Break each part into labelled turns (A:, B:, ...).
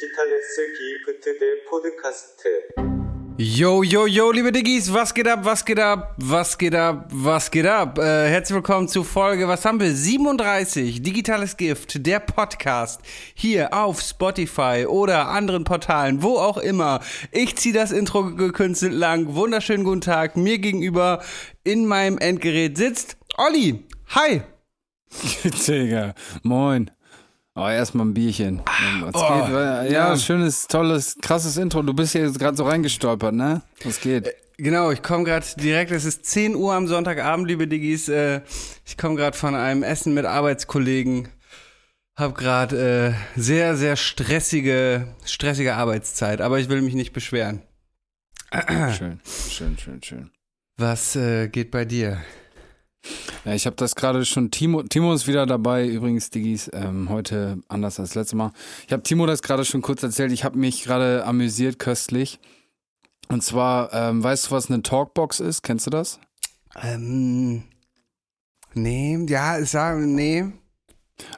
A: Digitales gibt der Podcast.
B: Yo, yo, yo, liebe Diggis, was geht ab, was geht ab, was geht ab, was geht ab? Äh, herzlich willkommen zu Folge, was haben wir? 37, Digitales Gift, der Podcast, hier auf Spotify oder anderen Portalen, wo auch immer. Ich ziehe das Intro gekünstelt lang. Wunderschönen guten Tag. Mir gegenüber in meinem Endgerät sitzt Olli. Hi.
C: Digga, moin. Oh, erstmal ein Bierchen. Was
B: oh,
C: geht? Ja,
B: ja.
C: schönes, tolles, krasses Intro. Du bist hier jetzt gerade so reingestolpert, ne? Was geht?
B: Genau, ich komme gerade direkt, es ist 10 Uhr am Sonntagabend, liebe Diggis. Äh, ich komme gerade von einem Essen mit Arbeitskollegen. Hab gerade äh, sehr, sehr stressige, stressige Arbeitszeit, aber ich will mich nicht beschweren.
C: Schön, schön, schön, schön.
B: Was äh, geht bei dir?
C: Ja, ich habe das gerade schon, Timo, Timo ist wieder dabei, übrigens, Diggis, ähm, heute anders als letztes Mal. Ich habe Timo das gerade schon kurz erzählt, ich habe mich gerade amüsiert köstlich. Und zwar, ähm, weißt du, was eine Talkbox ist? Kennst du das?
B: Ähm, nee, ja, ich sage, nee.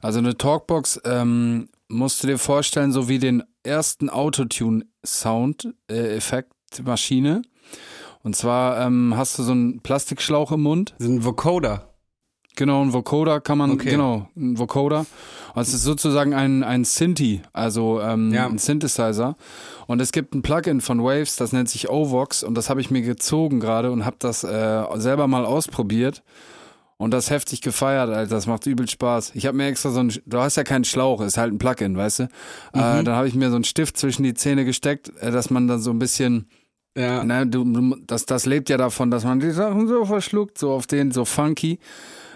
C: Also eine Talkbox ähm, musst du dir vorstellen, so wie den ersten Autotune-Sound-Effekt-Maschine. Und zwar ähm, hast du so einen Plastikschlauch im Mund.
B: So ein Vocoder.
C: Genau, ein Vocoder kann man,
B: Okay.
C: genau, ein Vocoder. Und es ist sozusagen ein, ein Synthi, also ähm,
B: Ja.
C: ein Synthesizer. Und es gibt ein Plugin von Waves, das nennt sich Ovox und das habe ich mir gezogen gerade und habe das äh, selber mal ausprobiert. Und das heftig gefeiert, Alter. Das macht übel Spaß. Ich habe mir extra so ein, du hast ja keinen Schlauch, ist halt ein Plugin, weißt du? Äh, dann habe ich mir so einen Stift zwischen die Zähne gesteckt, äh, dass man dann so ein bisschen,
B: Ja.
C: Ne, du, du, das, das lebt ja davon, dass man die Sachen so verschluckt, so auf den, so funky.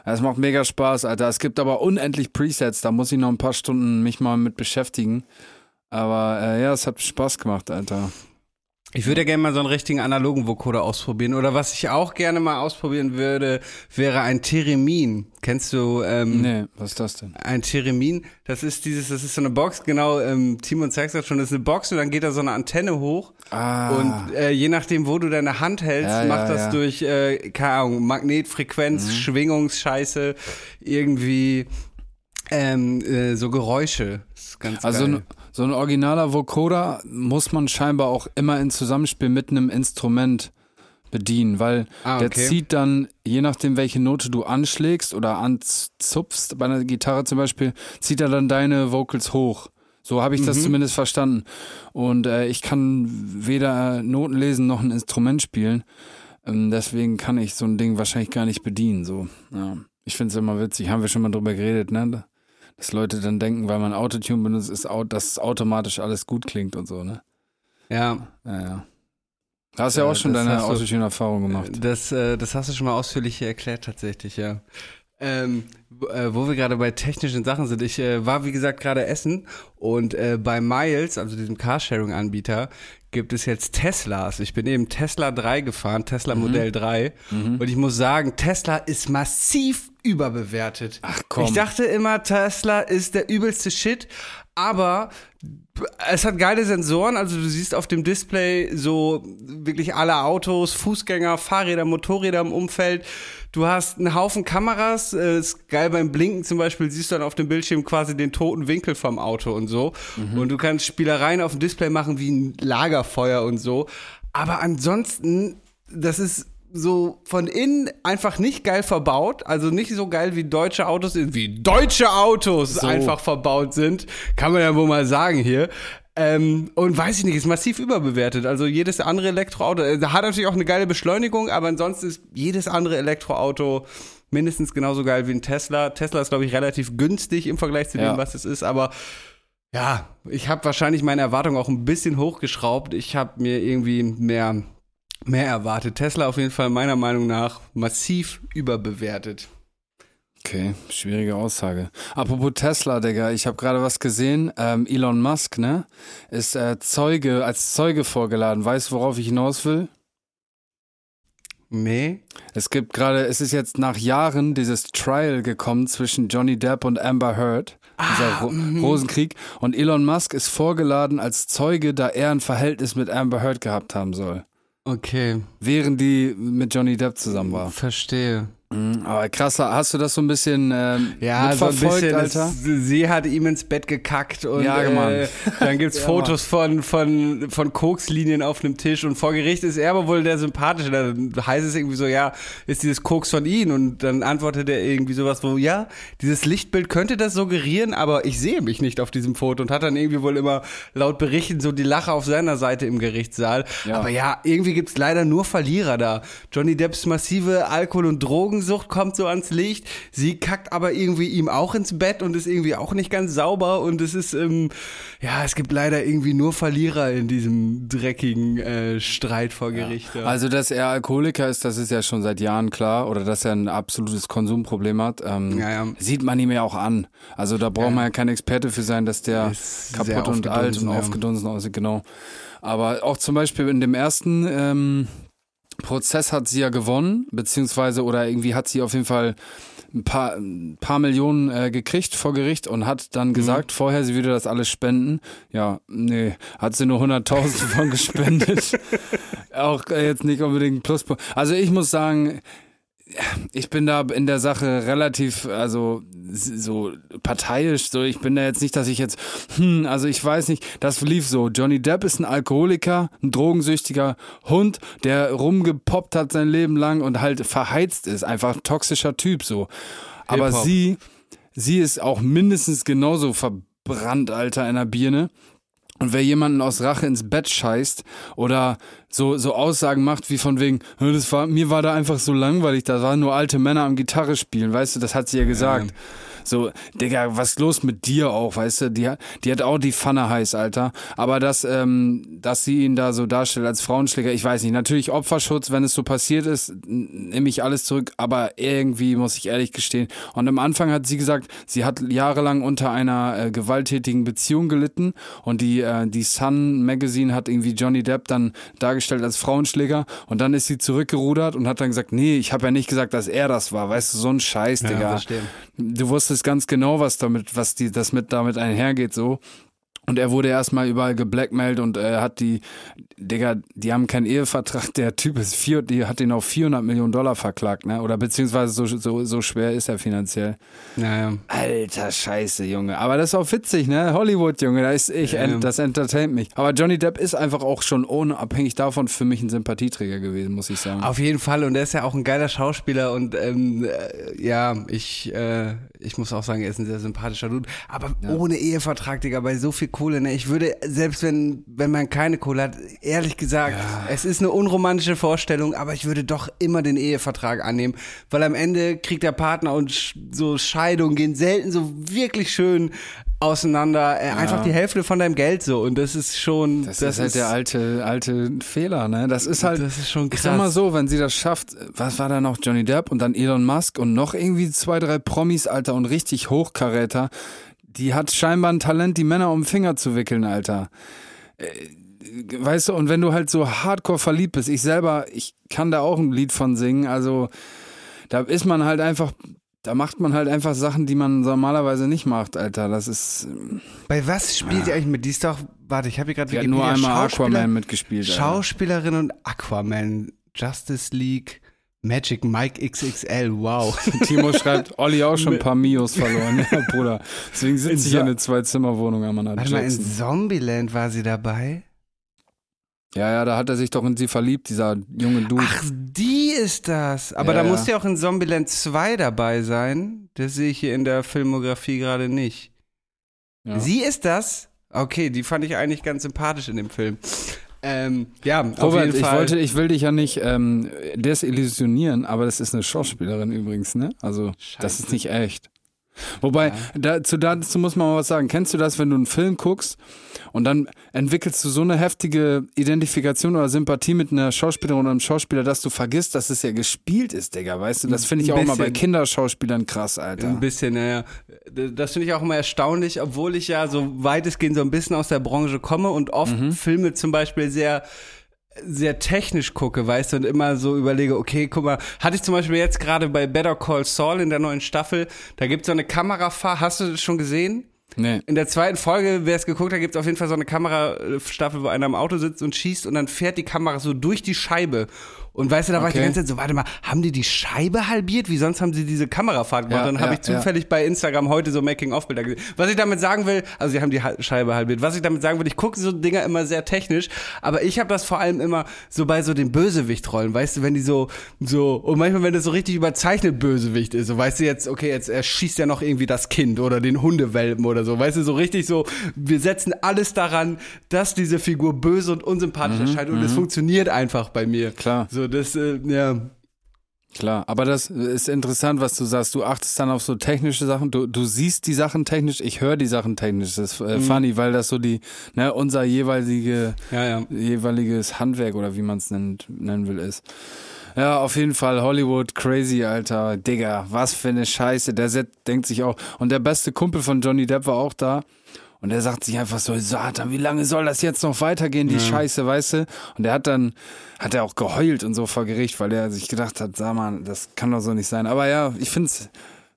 C: Es macht mega Spaß, Alter. Es gibt aber unendlich Presets, da muss ich noch ein paar Stunden mich mal mit beschäftigen. Aber äh, ja, es hat Spaß gemacht, Alter.
B: Ich würde ja gerne mal so einen richtigen analogen Vocoder ausprobieren. Oder was ich auch gerne mal ausprobieren würde, wäre ein Theremin. Kennst du ähm,
C: Nee, was ist das denn?
B: ein Theremin? Das ist dieses, das ist so eine Box, genau, ähm, Timon zeigt das schon, das ist eine Box und dann geht da so eine Antenne hoch.
C: Ah,
B: Und äh, je nachdem, wo du deine Hand hältst,
C: Ja, ja,
B: macht das
C: ja. Mhm.
B: durch, äh, keine Ahnung, Magnetfrequenz, Schwingungsscheiße, irgendwie ähm, äh, so Geräusche. Das ist ganz
C: also
B: geil.
C: So ein originaler Vocoder muss man scheinbar auch immer in Zusammenspiel mit einem Instrument bedienen, weil
B: Ah,
C: der
B: okay.
C: zieht dann, je nachdem welche Note du anschlägst oder anzupfst, bei einer Gitarre zum Beispiel, zieht er dann deine Vocals hoch. So habe ich
B: Mhm.
C: das zumindest verstanden. Und äh, ich kann weder Noten lesen noch ein Instrument spielen. Ähm, deswegen kann ich so ein Ding wahrscheinlich gar nicht bedienen. So, ja. Ich finde es immer witzig. Haben wir schon mal drüber geredet, ne? Dass Leute dann denken, weil man Autotune benutzt, ist, dass automatisch alles gut klingt und so, ne?
B: ja,
C: Ja, ja. Da hast ja
B: Ja,
C: auch schon deine Autotune-Erfahrung gemacht.
B: Das, äh, das hast du schon mal ausführlich erklärt, tatsächlich, ja. Ähm, äh, wo wir gerade bei technischen Sachen sind. Ich äh, war, wie gesagt, gerade essen und äh, bei Miles, also diesem Carsharing-Anbieter, gibt es jetzt Teslas. Ich bin eben Tesla 3 gefahren, Tesla
C: Mhm.
B: Modell 3. Und ich muss sagen, Tesla ist massiv überbewertet.
C: Ach komm.
B: Ich dachte immer, Tesla ist der übelste Shit, aber es hat geile Sensoren, also du siehst auf dem Display so wirklich alle Autos, Fußgänger, Fahrräder, Motorräder im Umfeld. Du hast einen Haufen Kameras, äh, ist geil beim Blinken zum Beispiel, siehst du dann auf dem Bildschirm quasi den toten Winkel vom Auto und so. Und du kannst Spielereien auf dem Display machen wie ein Lagerfeuer und so. Aber ansonsten, das ist so von innen einfach nicht geil verbaut, also nicht so geil wie deutsche Autos, wie deutsche Autos einfach verbaut sind, kann man ja wohl mal sagen hier. Ähm, und weiß ich nicht, ist massiv überbewertet. Also jedes andere Elektroauto, äh, hat natürlich auch eine geile Beschleunigung, aber ansonsten ist jedes andere Elektroauto mindestens genauso geil wie ein Tesla. Tesla ist, glaube ich, relativ günstig im Vergleich zu
C: Ja.
B: dem, was es ist, aber ja, ich habe wahrscheinlich meine Erwartungen auch ein bisschen hochgeschraubt. Ich habe mir irgendwie mehr, mehr erwartet. Tesla auf jeden Fall meiner Meinung nach massiv überbewertet.
C: Okay, schwierige Aussage. Apropos Tesla, Digga, ich habe gerade was gesehen. Ähm, Elon Musk, ne, ist äh, Zeuge, als Zeuge vorgeladen. Weißt du, worauf ich hinaus will?
B: Nee?
C: Es gibt gerade, es ist jetzt nach Jahren dieses Trial gekommen zwischen Johnny Depp und Amber Heard, dieser Ro Rosenkrieg. Und Elon Musk ist vorgeladen als Zeuge, da er ein Verhältnis mit Amber Heard gehabt haben soll,
B: Okay,
C: während die mit Johnny Depp zusammen war.
B: verstehe.
C: Aber krasser, hast du das so ein bisschen ähm,
B: Ja, so ein
C: mitverfolgt,
B: bisschen.
C: Alter?
B: Es, sie hat ihm ins Bett gekackt und
C: Ja,
B: äh, dann gibt's
C: Ja,
B: Fotos von, von, von Kokslinien auf einem Tisch und vor Gericht ist er aber wohl der Sympathische. Dann heißt es irgendwie so, ja, ist dieses Koks von ihm? Und dann antwortet er irgendwie sowas, wo, ja, dieses Lichtbild könnte das suggerieren, aber ich sehe mich nicht auf diesem Foto und hat dann irgendwie wohl immer laut Berichten so die Lache auf seiner Seite im Gerichtssaal.
C: Ja.
B: Aber ja, irgendwie gibt's leider nur Verlierer da. Johnny Depps massive Alkohol- und Drogensucht kommt so ans Licht. Sie kackt aber irgendwie ihm auch ins Bett und ist irgendwie auch nicht ganz sauber. Und es ist, ähm, ja, es gibt leider irgendwie nur Verlierer in diesem dreckigen äh, Streit vor Gericht. Ja.
C: Also, dass er Alkoholiker ist, das ist ja schon seit Jahren klar. Oder dass er ein absolutes Konsumproblem hat. Ähm,
B: Ja, ja.
C: Sieht man ihm ja auch an. Also, da braucht man ja kein Experte für sein, dass der
B: Ist
C: kaputt und alt und aufgedunsen aussieht. Genau. Aber auch zum Beispiel in dem ersten ähm, Prozess hat sie ja gewonnen, beziehungsweise oder irgendwie hat sie auf jeden Fall ein paar, ein paar Millionen äh, gekriegt vor Gericht und hat dann gesagt, vorher, sie würde das alles spenden. Ja, nee, hat sie nur 100.000 von gespendet. Auch äh, jetzt nicht unbedingt ein Pluspunkt. Also ich muss sagen, ich bin da in der Sache relativ, also so parteiisch, so ich bin da jetzt nicht, dass ich jetzt, hm, also ich weiß nicht, das lief so. Johnny Depp ist ein Alkoholiker, ein drogensüchtiger Hund, der rumgepoppt hat sein Leben lang und halt verheizt ist, einfach ein toxischer Typ so. Aber sie, sie ist auch mindestens genauso verbrannt, Alter, in der Birne. Und wer jemanden aus Rache ins Bett scheißt oder so, so Aussagen macht wie von wegen, "Hä, das war, mir war da einfach so langweilig, da waren nur alte Männer am Gitarre spielen, weißt du, das hat sie ja gesagt. So, Digga, was ist los mit dir auch, weißt du? Die, hat- die hat auch die Pfanne heiß, Alter. Aber dass, ähm, dass sie ihn da so darstellt als Frauenschläger, ich weiß nicht. Natürlich Opferschutz, wenn es so passiert ist, nehme ich alles zurück. Aber irgendwie muss ich ehrlich gestehen. Und am Anfang hat sie gesagt, sie hat jahrelang unter einer äh, gewalttätigen Beziehung gelitten. Und die, äh, die Sun Magazine hat irgendwie Johnny Depp dann dargestellt als Frauenschläger. Und dann ist sie zurückgerudert und hat dann gesagt, nee, ich habe ja nicht gesagt, dass er das war. Weißt du, so ein Scheiß,
B: Ja,
C: Digga.
B: verstehe.
C: Du wusstest ganz genau, was damit, was die, das mit damit einhergeht, so. Und er wurde erstmal überall geblackmailt und äh, hat die, Digga, die haben keinen Ehevertrag. Der Typ ist vier, die hat ihn auf 400 Millionen Dollar verklagt, ne? Oder beziehungsweise so, so, so schwer ist er finanziell.
B: Naja.
C: Alter Scheiße, Junge. Aber das ist auch witzig, ne? Hollywood, Junge, da ist ich,
B: Ja.
C: ent, das entertaint mich. Aber Johnny Depp ist einfach auch schon unabhängig davon für mich ein Sympathieträger gewesen, muss ich sagen.
B: Auf jeden Fall und er ist ja auch ein geiler Schauspieler und ähm, äh, ja, ich, äh, ich muss auch sagen, er ist ein sehr sympathischer Dude, aber ohne Ehevertrag, Digga, bei so viel Kohle, ne, ich würde, selbst wenn, wenn man keine Kohle hat, ehrlich gesagt, es ist eine unromantische Vorstellung, aber ich würde doch immer den Ehevertrag annehmen, weil am Ende kriegt der Partner und so Scheidungen gehen selten so wirklich schön auseinander, äh, einfach die Hälfte von deinem Geld so und das ist schon,
C: Das, ist halt der alte, alte Fehler, ne? Das ist halt.
B: Das ist schon
C: Ich sag mal
B: krass.
C: so, wenn sie das schafft, was war da noch? Johnny Depp und dann Elon Musk und noch irgendwie zwei, drei Promis, Alter, und richtig Hochkaräter. Die hat scheinbar ein Talent, die Männer um den Finger zu wickeln, Alter. Äh, Weißt du, und wenn du halt so hardcore verliebt bist, ich selber, ich kann da auch ein Lied von singen, also da ist man halt einfach, da macht man halt einfach Sachen, die man normalerweise nicht macht, Alter. Das ist,
B: Bei was spielt ihr eigentlich mit? Die ist doch, warte, ich habe hier gerade
C: hat nur einmal Aquaman mitgespielt. Alter.
B: Schauspielerin und Aquaman, Justice League, Magic Mike XXL, wow.
C: Timo schreibt, Olli auch schon ein paar Mios verloren. Ja, Bruder. Deswegen sitze ich
B: so-
C: in eine Zwei-Zimmer-Wohnung am Mann
B: Warte mal, in. Zombieland war sie dabei?
C: Ja, ja, da hat er sich doch in sie verliebt, dieser junge Dude.
B: Ach, die ist das. Aber
C: Ja,
B: da
C: ja.
B: muss ja auch in Zombieland 2 dabei sein. Das sehe ich hier in der Filmografie gerade nicht.
C: ja.
B: Sie ist das? Okay, die fand ich eigentlich ganz sympathisch in dem Film. Ähm, ja, auf
C: Robert,
B: jeden
C: ich
B: Fall.
C: wollte, ich will dich ja nicht ähm, desillusionieren, aber das ist eine Schauspielerin übrigens, ne? Also, das ist
B: Scheiße.
C: nicht echt. Wobei, dazu, dazu muss man mal was sagen. Kennst du das, wenn du einen Film guckst und dann entwickelst du so eine heftige Identifikation oder Sympathie mit einer Schauspielerin oder einem Schauspieler, dass du vergisst, dass es ja gespielt ist, Digga, weißt du? Das finde ich auch mal bei. Kinderschauspielern krass, Alter.
B: Ein bisschen, naja. Das finde ich auch immer erstaunlich, obwohl ich ja so weitestgehend so ein bisschen aus der Branche komme und oft
C: Mhm.
B: Filme zum Beispiel sehr sehr technisch gucke, weißt du, und immer so überlege, okay, guck mal, hatte ich zum Beispiel jetzt gerade bei Better Call Saul in der neuen Staffel, da gibt es so eine Kamerafahrt, hast du das schon gesehen?
C: Nee.
B: In der zweiten Folge, wer es geguckt hat, gibt es auf jeden Fall so eine Kamerastaffel, wo einer im Auto sitzt und schießt und dann fährt die Kamera so durch die Scheibe Und weißt du, da war ich die
C: Okay.
B: ganze Zeit so, warte mal, haben die die Scheibe halbiert? Wie sonst haben sie diese Kamerafahrt gemacht?
C: Ja,
B: dann habe
C: ja,
B: ich zufällig bei Instagram heute so Making-of-Bilder gesehen. Was ich damit sagen will, also sie haben die Scheibe halbiert. Was ich damit sagen will, ich gucke so Dinger immer sehr technisch, aber ich habe das vor allem immer so bei so den Bösewichtrollen, weißt du, wenn die so, so, und manchmal, wenn das so richtig überzeichnet Bösewicht ist, so weißt du jetzt, okay, jetzt erschießt er noch irgendwie das Kind oder den Hundewelpen oder so, weißt du, so richtig so, wir setzen alles daran, dass diese Figur böse und unsympathisch erscheint und es funktioniert einfach bei mir.
C: Klar.
B: So, das, äh, ja.
C: Klar, aber das ist interessant, was du sagst. Du achtest dann auf so technische Sachen. Du, du siehst die Sachen technisch, ich höre die Sachen technisch. Das ist
B: Mhm.
C: äh, funny, weil das so die, ne, unser jeweilige,
B: Ja, ja.
C: jeweiliges Handwerk oder wie man es nennen, nennen will, ist. Ja, auf jeden Fall Hollywood crazy, Alter. Digga, was für eine Scheiße. Der Set denkt sich auch. Und der beste Kumpel von Johnny Depp war auch da. Und der sagt sich einfach so, Satan, wie lange soll das jetzt noch weitergehen, die Scheiße, weißt du? Und der hat dann, hat er auch geheult und so vor Gericht, weil er sich gedacht hat, sag mal, das kann doch so nicht sein. Aber ja, ich find's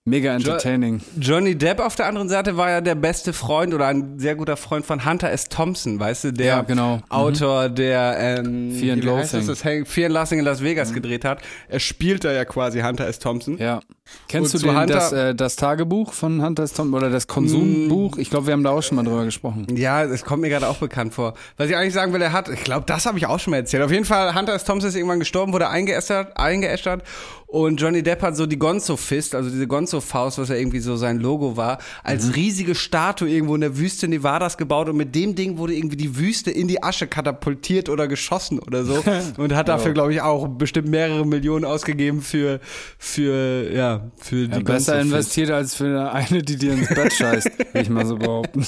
C: mega entertaining.
B: Johnny Depp auf der anderen Seite war ja der beste Freund oder ein sehr guter Freund von Hunter S. Thompson, weißt du, der
C: Ja, genau. Mhm.
B: Autor, der ähm,
C: Fear and Loathing. Mhm.
B: das, Fear and Loathing in Las Vegas gedreht hat. Er spielt da ja quasi Hunter S. Thompson.
C: Ja. Kennst
B: Und
C: du den,
B: Hunter-
C: das, äh, das Tagebuch von Hunter S. Thompson oder das Konsumbuch? Ich glaube, wir haben da auch schon mal drüber gesprochen.
B: Ja, es kommt mir gerade auch bekannt vor. Was ich eigentlich sagen will, er hat, ich glaube, das habe ich auch schon mal erzählt. Auf jeden Fall, Hunter S. Thompson ist irgendwann gestorben, wurde eingeäschert, eingeäschert und Johnny Depp hat so die Gonzo-Fist, also diese Gonzo-Faust, was ja irgendwie so sein Logo war, als
C: Mhm.
B: riesige Statue irgendwo in der Wüste Nevadas gebaut und mit dem Ding wurde irgendwie die Wüste in die Asche katapultiert oder geschossen oder so und hat dafür, glaube ich, auch bestimmt mehrere Millionen ausgegeben für, für, ja, für die
C: Ja, besser investiert als für eine, die dir ins Bett scheißt, will ich mal so behaupten.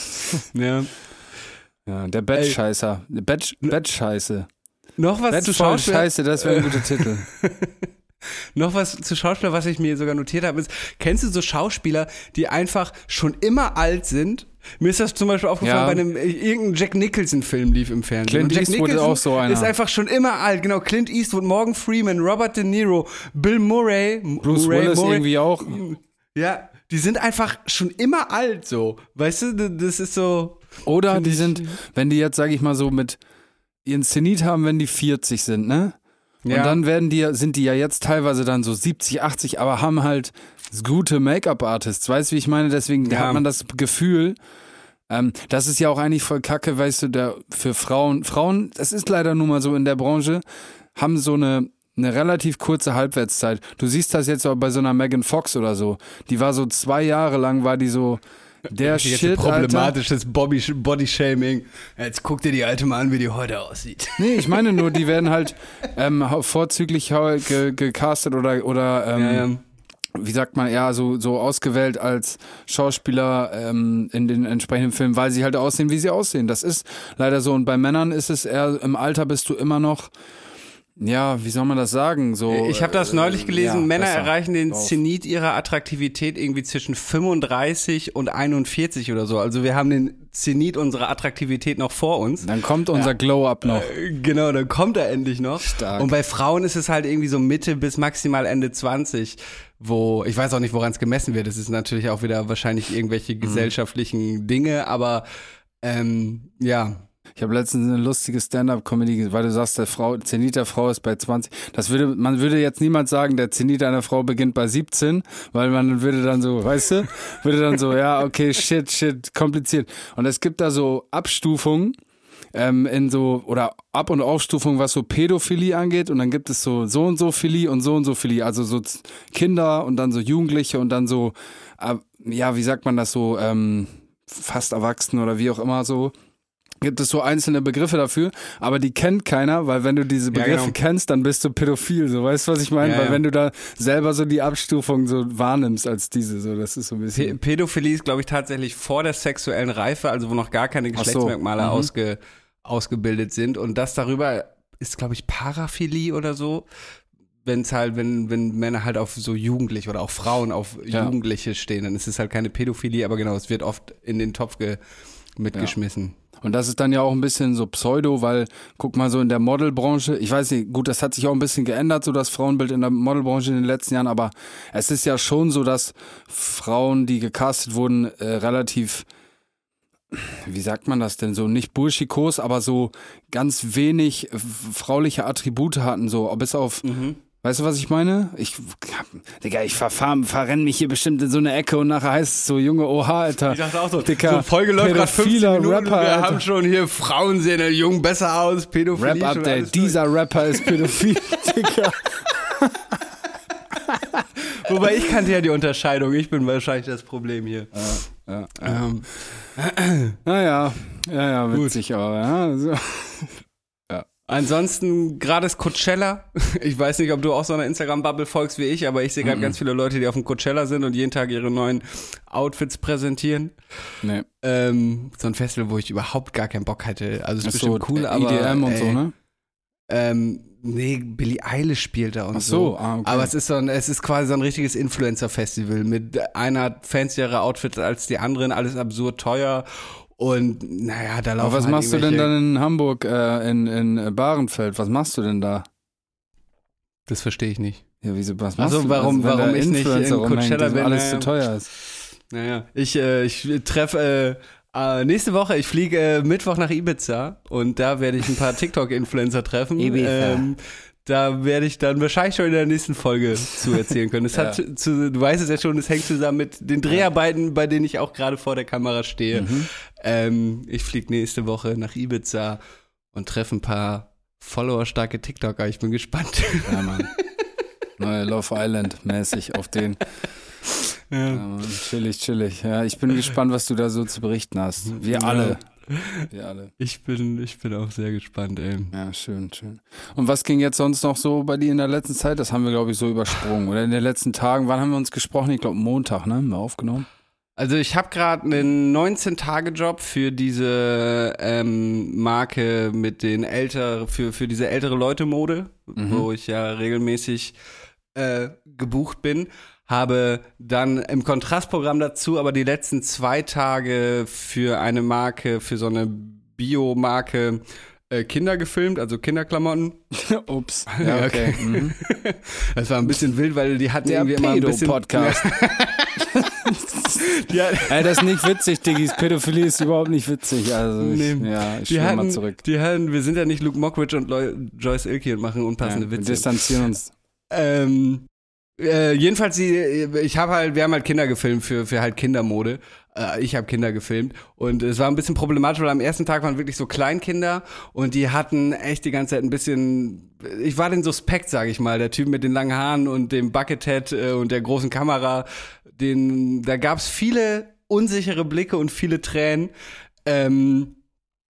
B: Ja.
C: Ja, der Bettscheißer. Bett, Bettscheiße.
B: Noch was zu
C: Bettvoll
B: Schauspiel
C: Scheiße, das wäre ein guter Titel.
B: Noch was zu Schauspieler, was ich mir sogar notiert habe, ist, kennst du so Schauspieler, die einfach schon immer alt sind? Mir ist das zum Beispiel aufgefallen
C: Ja.
B: bei einem, äh, irgendein Jack Nicholson-Film lief im Fernsehen.
C: Clint
B: Jack
C: Eastwood ist
B: Nicholson
C: auch so einer.
B: Ist einfach schon immer alt, genau. Clint Eastwood, Morgan Freeman, Robert De Niro, Bill Murray.
C: Bruce
B: Murray,
C: Willis
B: Murray,
C: irgendwie auch.
B: Ja, die sind einfach schon immer alt so. Weißt du, das ist so.
C: Oder die sind, wenn die jetzt, sag ich mal so, mit ihren Zenit haben, wenn die 40 sind, ne? Und
B: Ja.
C: dann werden die, sind die ja jetzt teilweise dann so 70, 80, aber haben halt gute Make-up-Artists. Weißt du, wie ich meine? Deswegen
B: Ja.
C: hat man das Gefühl, ähm, das ist ja auch eigentlich voll kacke, weißt du, der, für Frauen, Frauen, das ist leider nun mal so in der Branche, haben so eine, eine relativ kurze Halbwertszeit. Du siehst das jetzt auch bei so einer Megan Fox oder so. Die war so zwei Jahre lang, war die so der
B: Jetzt
C: Shit,
B: problematisches Body-Shaming. Jetzt guck dir die alte mal an, wie die heute aussieht.
C: Nee, ich meine nur, die werden halt ähm, vorzüglich ge gecastet oder, oder ähm,
B: Ja, ja.
C: wie sagt man, ja, so, so ausgewählt als Schauspieler ähm, in den entsprechenden Filmen, weil sie halt aussehen, wie sie aussehen. Das ist leider so. Und bei Männern ist es eher, im Alter bist du immer noch, ja, wie soll man das sagen? So,
B: Ich habe das
C: äh,
B: neulich gelesen,
C: ja,
B: Männer erreichen den
C: drauf.
B: Zenit ihrer Attraktivität irgendwie zwischen 35 und 41 oder so. Also wir haben den Zenit unserer Attraktivität noch vor uns.
C: Dann kommt unser Glow-Up noch.
B: Äh, Genau, dann kommt er endlich noch.
C: Stark.
B: Und bei Frauen ist es halt irgendwie so Mitte bis maximal Ende 20, wo, ich weiß auch nicht, woran es gemessen wird. Es ist natürlich auch wieder wahrscheinlich irgendwelche
C: Mhm.
B: gesellschaftlichen Dinge, aber ähm, ja.
C: Ich habe letztens eine lustige Stand-up-Comedy, weil du sagst, der Frau, Zenit der Frau ist bei 20. Das würde, man würde jetzt niemand sagen, der Zenit einer Frau beginnt bei 17, weil man würde dann so, weißt du, würde dann so, ja, okay, shit, shit, kompliziert. Und es gibt da so Abstufungen, ähm, in so, oder Ab- und Aufstufungen, was so Pädophilie angeht. Und dann gibt es so so und so Philie und so und so Philie. Also so Kinder und dann so Jugendliche und dann so, äh, ja, wie sagt man das so, ähm, fast Erwachsene oder wie auch immer so gibt es so einzelne Begriffe dafür, aber die kennt keiner, weil wenn du diese
B: Ja,
C: Begriffe
B: genau.
C: kennst, dann bist du pädophil, so weißt du, was ich meine?
B: Ja,
C: weil
B: ja.
C: wenn du da selber so die Abstufung so wahrnimmst als diese, so das ist so ein
B: P
C: bisschen.
B: Pädophilie ist, glaube ich, tatsächlich vor der sexuellen Reife, also wo noch gar keine
C: Ach so,
B: Geschlechtsmerkmale
C: mhm.
B: ausge, ausgebildet sind. Und das darüber ist, glaube ich, Paraphilie oder so. Wenn es halt, wenn, wenn Männer halt auf so Jugendliche oder auch Frauen auf
C: Ja.
B: Jugendliche stehen, dann ist es halt keine Pädophilie, aber genau, es wird oft in den Topf ge mitgeschmissen.
C: Und das ist dann ja auch ein bisschen so Pseudo, weil guck mal so in der Modelbranche, ich weiß nicht, gut, das hat sich auch ein bisschen geändert, so das Frauenbild in der Modelbranche in den letzten Jahren, aber es ist ja schon so, dass Frauen, die gecastet wurden, äh, relativ wie sagt man das denn so, nicht burschikos, aber so ganz wenig äh, frauliche Attribute hatten, so bis auf, weißt du, was ich meine? Ich, Digga, ich verfahr, verrenn mich hier bestimmt in so eine Ecke und nachher heißt es so, Junge, oha, Alter.
B: Ich dachte auch so,
C: Dicker,
B: so Folge läuft gerade 15
C: pädophiler
B: Minuten
C: Rapper,
B: wir haben schon hier Frauen sehen jung besser aus, Pädophilie.
C: Rap-Update, dieser Rapper ist pädophil, Digga.
B: Wobei ich kannte ja die Unterscheidung, ich bin wahrscheinlich das Problem hier.
C: Ja,
B: Ähm,
C: naja, ja, ja, witzig, aber ja, so.
B: Ansonsten, gerade ist Coachella. Ich weiß nicht, ob du auch so einer Instagram-Bubble folgst wie ich, aber ich sehe gerade
C: Mhm.
B: ganz viele Leute, die auf dem Coachella sind und jeden Tag ihre neuen Outfits präsentieren.
C: Nee.
B: Ähm, so ein Festival, wo ich überhaupt gar keinen Bock hatte. Also es ist
C: Ach so,
B: bestimmt cool, aber
C: EDM und so,
B: ey,
C: ne?
B: Ähm, nee, Billie Eilish spielt da und
C: Ach so, ah, okay.
B: Aber es ist so ein, es ist quasi so ein richtiges Influencer-Festival mit einer hat fanciere Outfits als die anderen, alles absurd teuer und naja, da laufen
C: Aber was
B: halt
C: machst du denn dann in Hamburg, äh, in, in Bahrenfeld? Was machst du denn da?
B: Das verstehe ich nicht.
C: Ja, wieso, was
B: Ach
C: machst
B: so,
C: du?
B: warum-
C: wenn
B: warum ich nicht
C: Influencer
B: in
C: rumhängt,
B: Coachella bin,
C: alles
B: naja.
C: zu teuer ist.
B: Naja, ich, äh, ich treffe äh, äh, nächste Woche, ich fliege äh, Mittwoch nach Ibiza und da werde ich ein paar TikTok-Influencer treffen.
C: Ibiza.
B: Ähm, da werde ich dann wahrscheinlich schon in der nächsten Folge zu erzählen können. Es hat zu, du weißt es ja schon, es hängt zusammen mit den Dreharbeiten, bei denen ich auch gerade vor der Kamera stehe.
C: Mhm.
B: Ähm, ich fliege nächste Woche nach Ibiza und treffe ein paar followerstarke TikToker. Ich bin gespannt.
C: Ja, Mann. Neue Love Island mäßig auf den. Ja, Mann. Chillig, chillig. Ja, ich bin gespannt, was du da so zu berichten hast. Wir
B: Ja.
C: alle. Wir alle.
B: Ich bin, ich bin auch sehr gespannt, ey.
C: Ja, schön, schön. Und was ging jetzt sonst noch so bei dir in der letzten Zeit? Das haben wir, glaube ich, so übersprungen. Oder in den letzten Tagen, wann haben wir uns gesprochen? Ich glaube, Montag, ne? Haben wir aufgenommen.
B: Also ich habe gerade einen 19-Tage-Job für diese ähm, Marke mit den älter für für diese ältere Leute-Mode, wo ich ja regelmäßig äh, gebucht bin. Habe dann im Kontrastprogramm dazu aber die letzten zwei Tage für eine Marke, für so eine Bio-Marke äh, Kinder gefilmt, also Kinderklamotten.
C: Ups.
B: Ja,
C: Ja,
B: okay.
C: Mhm.
B: Das war ein bisschen wild, weil die hatten
C: Der
B: irgendwie immer ein bisschen
C: Pedo-Podcast.
B: Ja,
C: Ey, das ist nicht witzig, Diggis. Pädophilie ist überhaupt nicht witzig. Also, ich,
B: Nee.
C: ja, ich
B: die hatten,
C: mal zurück.
B: die hatten, wir sind ja nicht Luke Mockridge und Joyce Ilke und machen
C: Ja,
B: unpassende
C: wir
B: Witze.
C: distanzieren uns.
B: Ähm, äh, jedenfalls, die, ich habe halt, wir haben halt Kinder gefilmt für, für halt Kindermode. Äh, ich habe Kinder gefilmt und es war ein bisschen problematisch, weil am ersten Tag waren wirklich so Kleinkinder und die hatten echt die ganze Zeit ein bisschen, ich war den Suspekt, sage ich mal, der Typ mit den langen Haaren und dem Buckethead äh, und der großen Kamera, den, da gab's viele unsichere Blicke und viele Tränen. Ähm,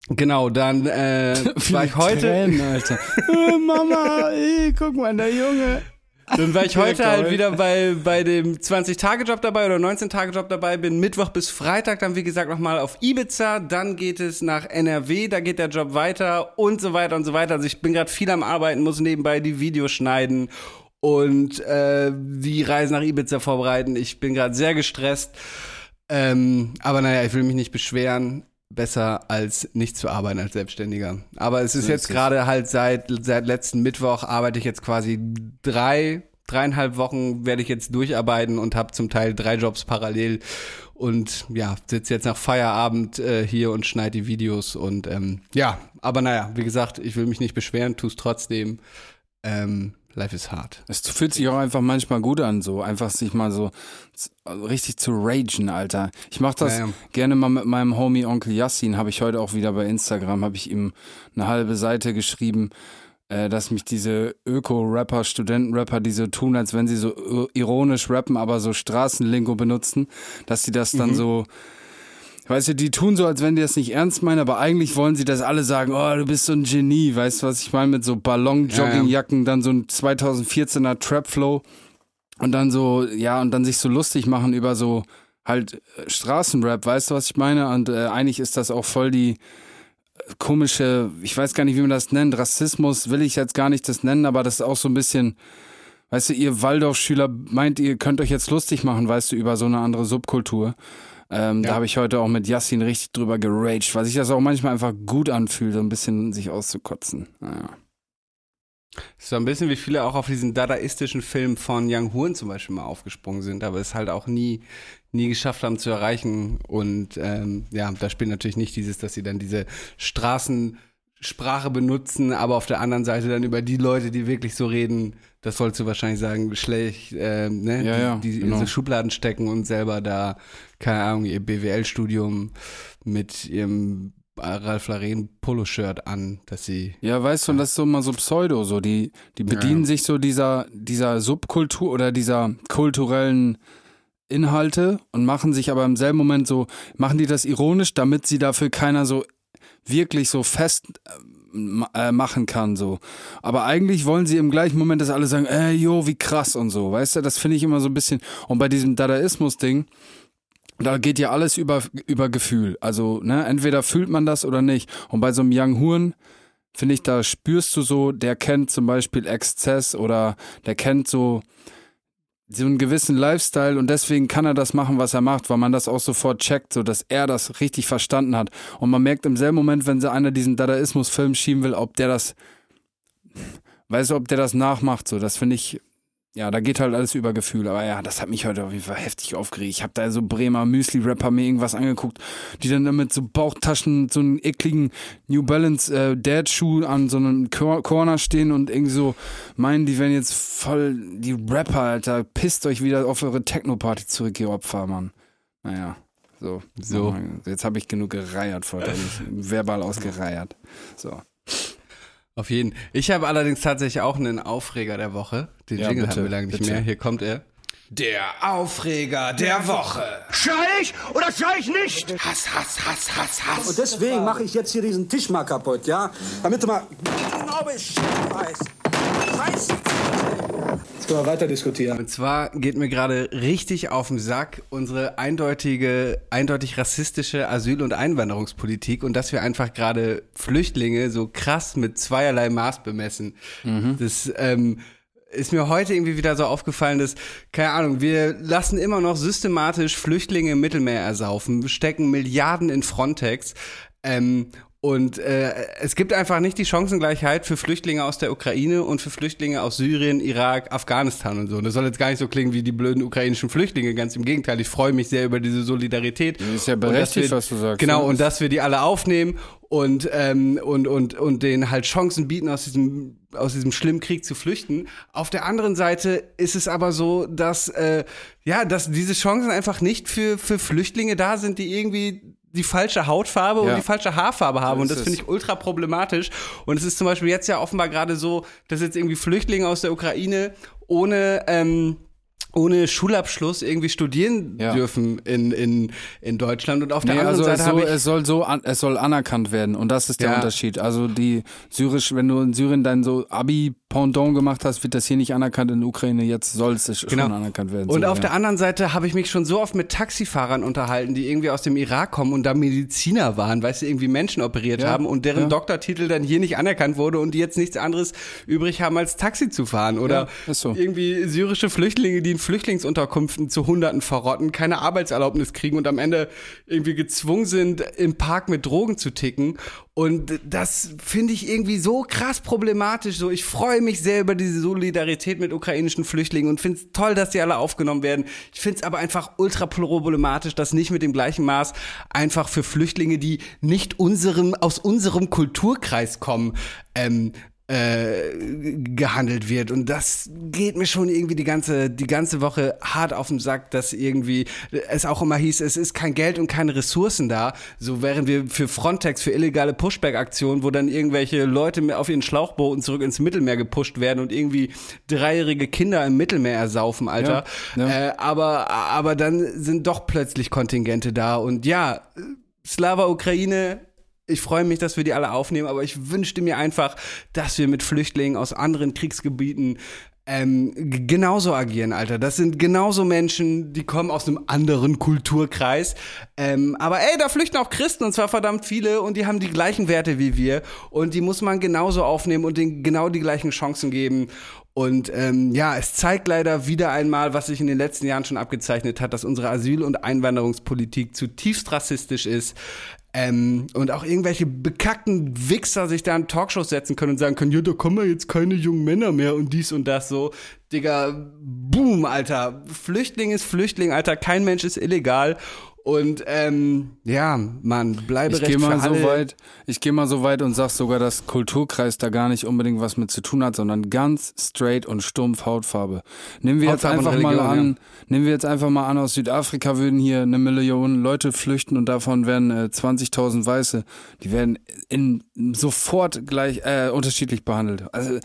B: genau, dann äh, war ich heute.
C: Tränen, Alter. Äh, Mama, ey, guck mal, der Junge.
B: Dann war ich heute halt wieder bei, bei dem 20-Tage-Job dabei oder 19-Tage-Job dabei, bin Mittwoch bis Freitag dann wie gesagt nochmal auf Ibiza, dann geht es nach NRW, da geht der Job weiter und so weiter und so weiter. Also ich bin gerade viel am Arbeiten, muss nebenbei die Videos schneiden und äh, die Reise nach Ibiza vorbereiten. Ich bin gerade sehr gestresst. Ähm, aber naja, ich will mich nicht beschweren. Besser als nicht zu arbeiten als Selbstständiger. Aber es ist
C: So
B: jetzt
C: ist es.
B: gerade halt seit, seit letzten Mittwoch arbeite ich jetzt quasi drei, dreieinhalb Wochen werde ich jetzt durcharbeiten und habe zum Teil drei Jobs parallel und ja, sitze jetzt nach Feierabend äh, hier und schneide die Videos und ähm, ja, aber naja, wie gesagt, ich will mich nicht beschweren, tu's trotzdem. Ähm, life is hard.
C: Es fühlt sich auch einfach manchmal gut an, so einfach sich mal so z- richtig zu ragen, Alter. Ich mach das
B: Ja, ja.
C: gerne mal mit meinem Homie Onkel Yassin, habe ich heute auch wieder bei Instagram, habe ich ihm eine halbe Seite geschrieben, äh, dass mich diese Öko-Rapper, Studentenrapper, die so tun, als wenn sie so ironisch rappen, aber so Straßenlingo benutzen, dass sie das dann so Weißt du, die tun so, als wenn die das nicht ernst meinen, aber eigentlich wollen sie, dass alle sagen, oh, du bist so ein Genie. Weißt du, was ich meine? Mit so Ballon-Joggingjacken, dann so ein 2014er Trap-Flow und dann so, ja, und dann sich so lustig machen über so halt äh, Straßenrap. Weißt du, was ich meine? Und äh, eigentlich ist das auch voll die äh, komische, ich weiß gar nicht, wie man das nennt. Rassismus will ich jetzt gar nicht das nennen, aber das ist auch so ein bisschen, weißt du, ihr Waldorfschüler meint, ihr könnt euch jetzt lustig machen, weißt du, über so eine andere Subkultur. Ähm, Da
B: Ja.
C: habe ich heute auch mit Yassin richtig drüber geraged, weil sich das auch manchmal einfach gut anfühlt, so ein bisschen sich auszukotzen. Naja.
B: So ein bisschen wie viele auch auf diesen dadaistischen Film von Young Huren zum Beispiel mal aufgesprungen sind, aber es halt auch nie, nie geschafft haben zu erreichen. Und ähm, ja, da spielt natürlich nicht dieses, dass sie dann diese Straßensprache benutzen, aber auf der anderen Seite dann über die Leute, die wirklich so reden, das sollst du wahrscheinlich sagen, schlecht, äh, ne?
C: Ja, ja,
B: die, die
C: genau.
B: in so Schubladen stecken und selber da, keine Ahnung, ihr BWL-Studium mit ihrem Ralf Lauren Poloshirt an, dass sie
C: Ja, weißt du, und das ist so mal so Pseudo, so die, die bedienen
B: Ja.
C: sich so dieser, dieser Subkultur oder dieser kulturellen Inhalte und machen sich aber im selben Moment so, machen die das ironisch, damit sie dafür keiner so wirklich so fest äh, ma- äh, machen kann, so. Aber eigentlich wollen sie im gleichen Moment, dass alle sagen, ey, jo, wie krass und so, weißt du, das finde ich immer so ein bisschen, und bei diesem Dadaismus-Ding, da geht ja alles über, über Gefühl. Also, ne, entweder fühlt man das oder nicht. Und bei so einem Young Huren, finde ich, da spürst du so, der kennt zum Beispiel Exzess oder der kennt so, so einen gewissen Lifestyle und deswegen kann er das machen, was er macht, weil man das auch sofort checkt, so dass er das richtig verstanden hat. Und man merkt im selben Moment, wenn sie einer diesen Dadaismus-Film schieben will, ob der das, weißt du, ob der das nachmacht, so, das finde ich, ja, da geht halt alles über Gefühl. Aber ja, das hat mich heute auf jeden Fall heftig aufgeregt. Ich habe da so Bremer Müsli-Rapper mir irgendwas angeguckt, die dann damit so Bauchtaschen, so einen ekligen New Balance äh, Dad-Schuh an so einem Cor Corner stehen und irgendwie so meinen, die werden jetzt voll die Rapper, Alter. Pisst euch wieder auf eure Techno-Party zurück, ihr Opfer, Mann. Naja, so.
B: So.
C: Jetzt habe ich genug gereiert vor verbal ausgereiert. So.
B: Auf jeden. Ich habe allerdings tatsächlich auch einen Aufreger der Woche. Den
C: Ja,
B: Jingle
C: bitte,
B: haben wir lange nicht
C: bitte.
B: mehr. Hier kommt er. Der Aufreger der Woche.
D: Schrei ich oder schrei ich nicht?
B: Hass, Hass, Hass, Hass, Hass.
E: Und deswegen mache ich jetzt hier diesen Tisch mal kaputt, ja? Damit du mal genau Bescheid weißt. Jetzt können wir weiter diskutieren.
B: Und zwar geht mir gerade richtig auf den Sack unsere eindeutige, eindeutig rassistische Asyl- und Einwanderungspolitik und dass wir einfach gerade Flüchtlinge so krass mit zweierlei Maß bemessen. Das ähm, ist mir heute irgendwie wieder so aufgefallen, dass, keine Ahnung, wir lassen immer noch systematisch Flüchtlinge im Mittelmeer ersaufen, stecken Milliarden in Frontex. Ähm, und äh, es gibt einfach nicht die Chancengleichheit für Flüchtlinge aus der Ukraine und für Flüchtlinge aus Syrien, Irak, Afghanistan und so. Und das soll jetzt gar nicht so klingen wie die blöden ukrainischen Flüchtlinge, ganz im Gegenteil. Ich freue mich sehr über diese Solidarität.
C: ist ja berechtigt,
B: wir-
C: was du sagst.
B: Genau,
C: Ja,
B: und
C: das-
B: dass wir die alle aufnehmen und, ähm, und, und, und denen halt Chancen bieten, aus diesem, aus diesem schlimmen Krieg zu flüchten. Auf der anderen Seite ist es aber so, dass, äh, ja, dass diese Chancen einfach nicht für, für Flüchtlinge da sind, die irgendwie die falsche Hautfarbe und
C: Ja.
B: die falsche Haarfarbe haben.
C: So
B: und das finde ich ultra problematisch. Und es ist zum Beispiel jetzt ja offenbar gerade so, dass jetzt irgendwie Flüchtlinge aus der Ukraine ohne, ähm, ohne Schulabschluss irgendwie studieren
C: Ja.
B: dürfen in, in, in Deutschland. Und auf der
C: Nee,
B: anderen
C: also
B: Seite
C: es soll,
B: ich
C: es soll so an, es soll anerkannt werden und das ist der
B: Ja.
C: Unterschied. Also die syrisch, wenn du in Syrien dein so Abi Pendant gemacht hast, wird das hier nicht anerkannt in der Ukraine. Jetzt soll es schon
B: Genau.
C: anerkannt werden.
B: Und
C: so,
B: auf
C: ja.
B: der anderen Seite habe ich mich schon so oft mit Taxifahrern unterhalten, die irgendwie aus dem Irak kommen und da Mediziner waren, weil sie irgendwie Menschen operiert
C: Ja,
B: haben und deren
C: ja.
B: Doktortitel dann hier nicht anerkannt wurde und die jetzt nichts anderes übrig haben, als Taxi zu fahren. Oder
C: so.
B: irgendwie syrische Flüchtlinge, die in Flüchtlingsunterkünften zu Hunderten verrotten, keine Arbeitserlaubnis kriegen und am Ende irgendwie gezwungen sind, im Park mit Drogen zu ticken. Und das finde ich irgendwie so krass problematisch. So, ich freue mich sehr über diese Solidarität mit ukrainischen Flüchtlingen und finde es toll, dass die alle aufgenommen werden. Ich finde es aber einfach ultra problematisch, dass nicht mit dem gleichen Maß einfach für Flüchtlinge, die nicht unserem, aus unserem Kulturkreis kommen, ähm, äh, gehandelt wird und das geht mir schon irgendwie die ganze die ganze Woche hart auf den Sack, dass irgendwie es auch immer hieß, es ist kein Geld und keine Ressourcen da, so während wir für Frontex für illegale Pushback-Aktionen, wo dann irgendwelche Leute auf ihren Schlauchbooten zurück ins Mittelmeer gepusht werden und irgendwie dreijährige Kinder im Mittelmeer ersaufen, Alter.
C: Ja, ja.
B: Äh, aber aber dann sind doch plötzlich Kontingente da und ja, Slava Ukraine ich freue mich, dass wir die alle aufnehmen, aber ich wünschte mir einfach, dass wir mit Flüchtlingen aus anderen Kriegsgebieten ähm, genauso agieren, Alter. Das sind genauso Menschen, die kommen aus einem anderen Kulturkreis. Ähm, aber ey, da flüchten auch Christen und zwar verdammt viele und die haben die gleichen Werte wie wir und die muss man genauso aufnehmen und denen genau die gleichen Chancen geben. Und ähm, ja, es zeigt leider wieder einmal, was sich in den letzten Jahren schon abgezeichnet hat, dass unsere Asyl- und Einwanderungspolitik zutiefst rassistisch ist. Ähm, und auch irgendwelche bekackten Wichser sich da in Talkshows setzen können und sagen können, ja, da kommen ja jetzt keine jungen Männer mehr und dies und das so. Digga, boom, Alter. Flüchtling ist Flüchtling, Alter. Kein Mensch ist illegal. Und ähm, ja, Mann,
C: Ich
B: Bleiberecht
C: gehe mal so weit, ich gehe mal so weit und sag sogar, dass Kulturkreis da gar nicht unbedingt was mit zu tun hat, sondern ganz straight und stumpf Hautfarbe. Nehmen wir jetzt
B: Hautfarbe und
C: einfach mal
B: Religion,
C: an, nehmen wir jetzt einfach mal an, aus Südafrika würden hier eine Million Leute flüchten und davon werden äh, 20.000 Weiße, die werden in sofort gleich äh, unterschiedlich behandelt. Also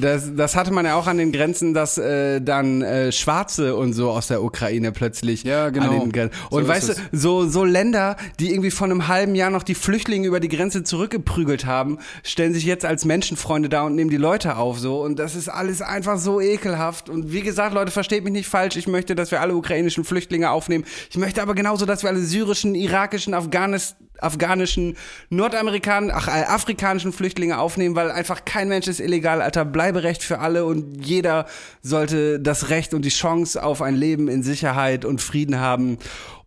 B: Das, das hatte man ja auch an den Grenzen, dass äh, dann äh, Schwarze und so aus der Ukraine plötzlich
C: Ja, genau.
B: an den Grenzen. Und
C: So
B: weißt so, so Länder, die irgendwie vor einem halben Jahr noch die Flüchtlinge über die Grenze zurückgeprügelt haben, stellen sich jetzt als Menschenfreunde da und nehmen die Leute auf so. Und das ist alles einfach so ekelhaft. Und wie gesagt, Leute, versteht mich nicht falsch. Ich möchte, dass wir alle ukrainischen Flüchtlinge aufnehmen. Ich möchte aber genauso, dass wir alle syrischen, irakischen, Afghanis afghanischen, nordamerikanischen, ach, äh, afrikanischen Flüchtlinge aufnehmen, weil einfach kein Mensch ist illegal, Alter. Bleiberecht für alle und jeder sollte das Recht und die Chance auf ein Leben in Sicherheit und Frieden haben.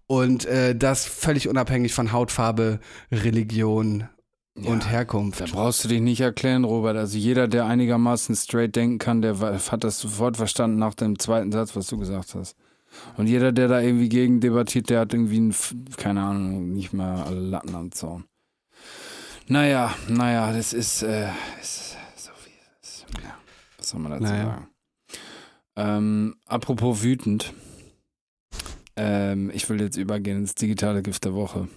B: Und äh, das völlig unabhängig von Hautfarbe, Religion und Herkunft.
C: Da brauchst du dich nicht erklären, Robert. Also jeder, der einigermaßen straight denken kann, der hat das sofort verstanden nach dem zweiten Satz, was du gesagt hast. Und jeder, der da irgendwie gegen debattiert, der hat irgendwie, ein, F- keine Ahnung, nicht mal alle Latten am Zaun. Naja, naja, das ist, äh, ist so wie es ist. Ja, was soll man dazu
B: Naja.
C: sagen? Ähm, apropos wütend. Ähm, ich will jetzt übergehen ins digitale Gift der Woche.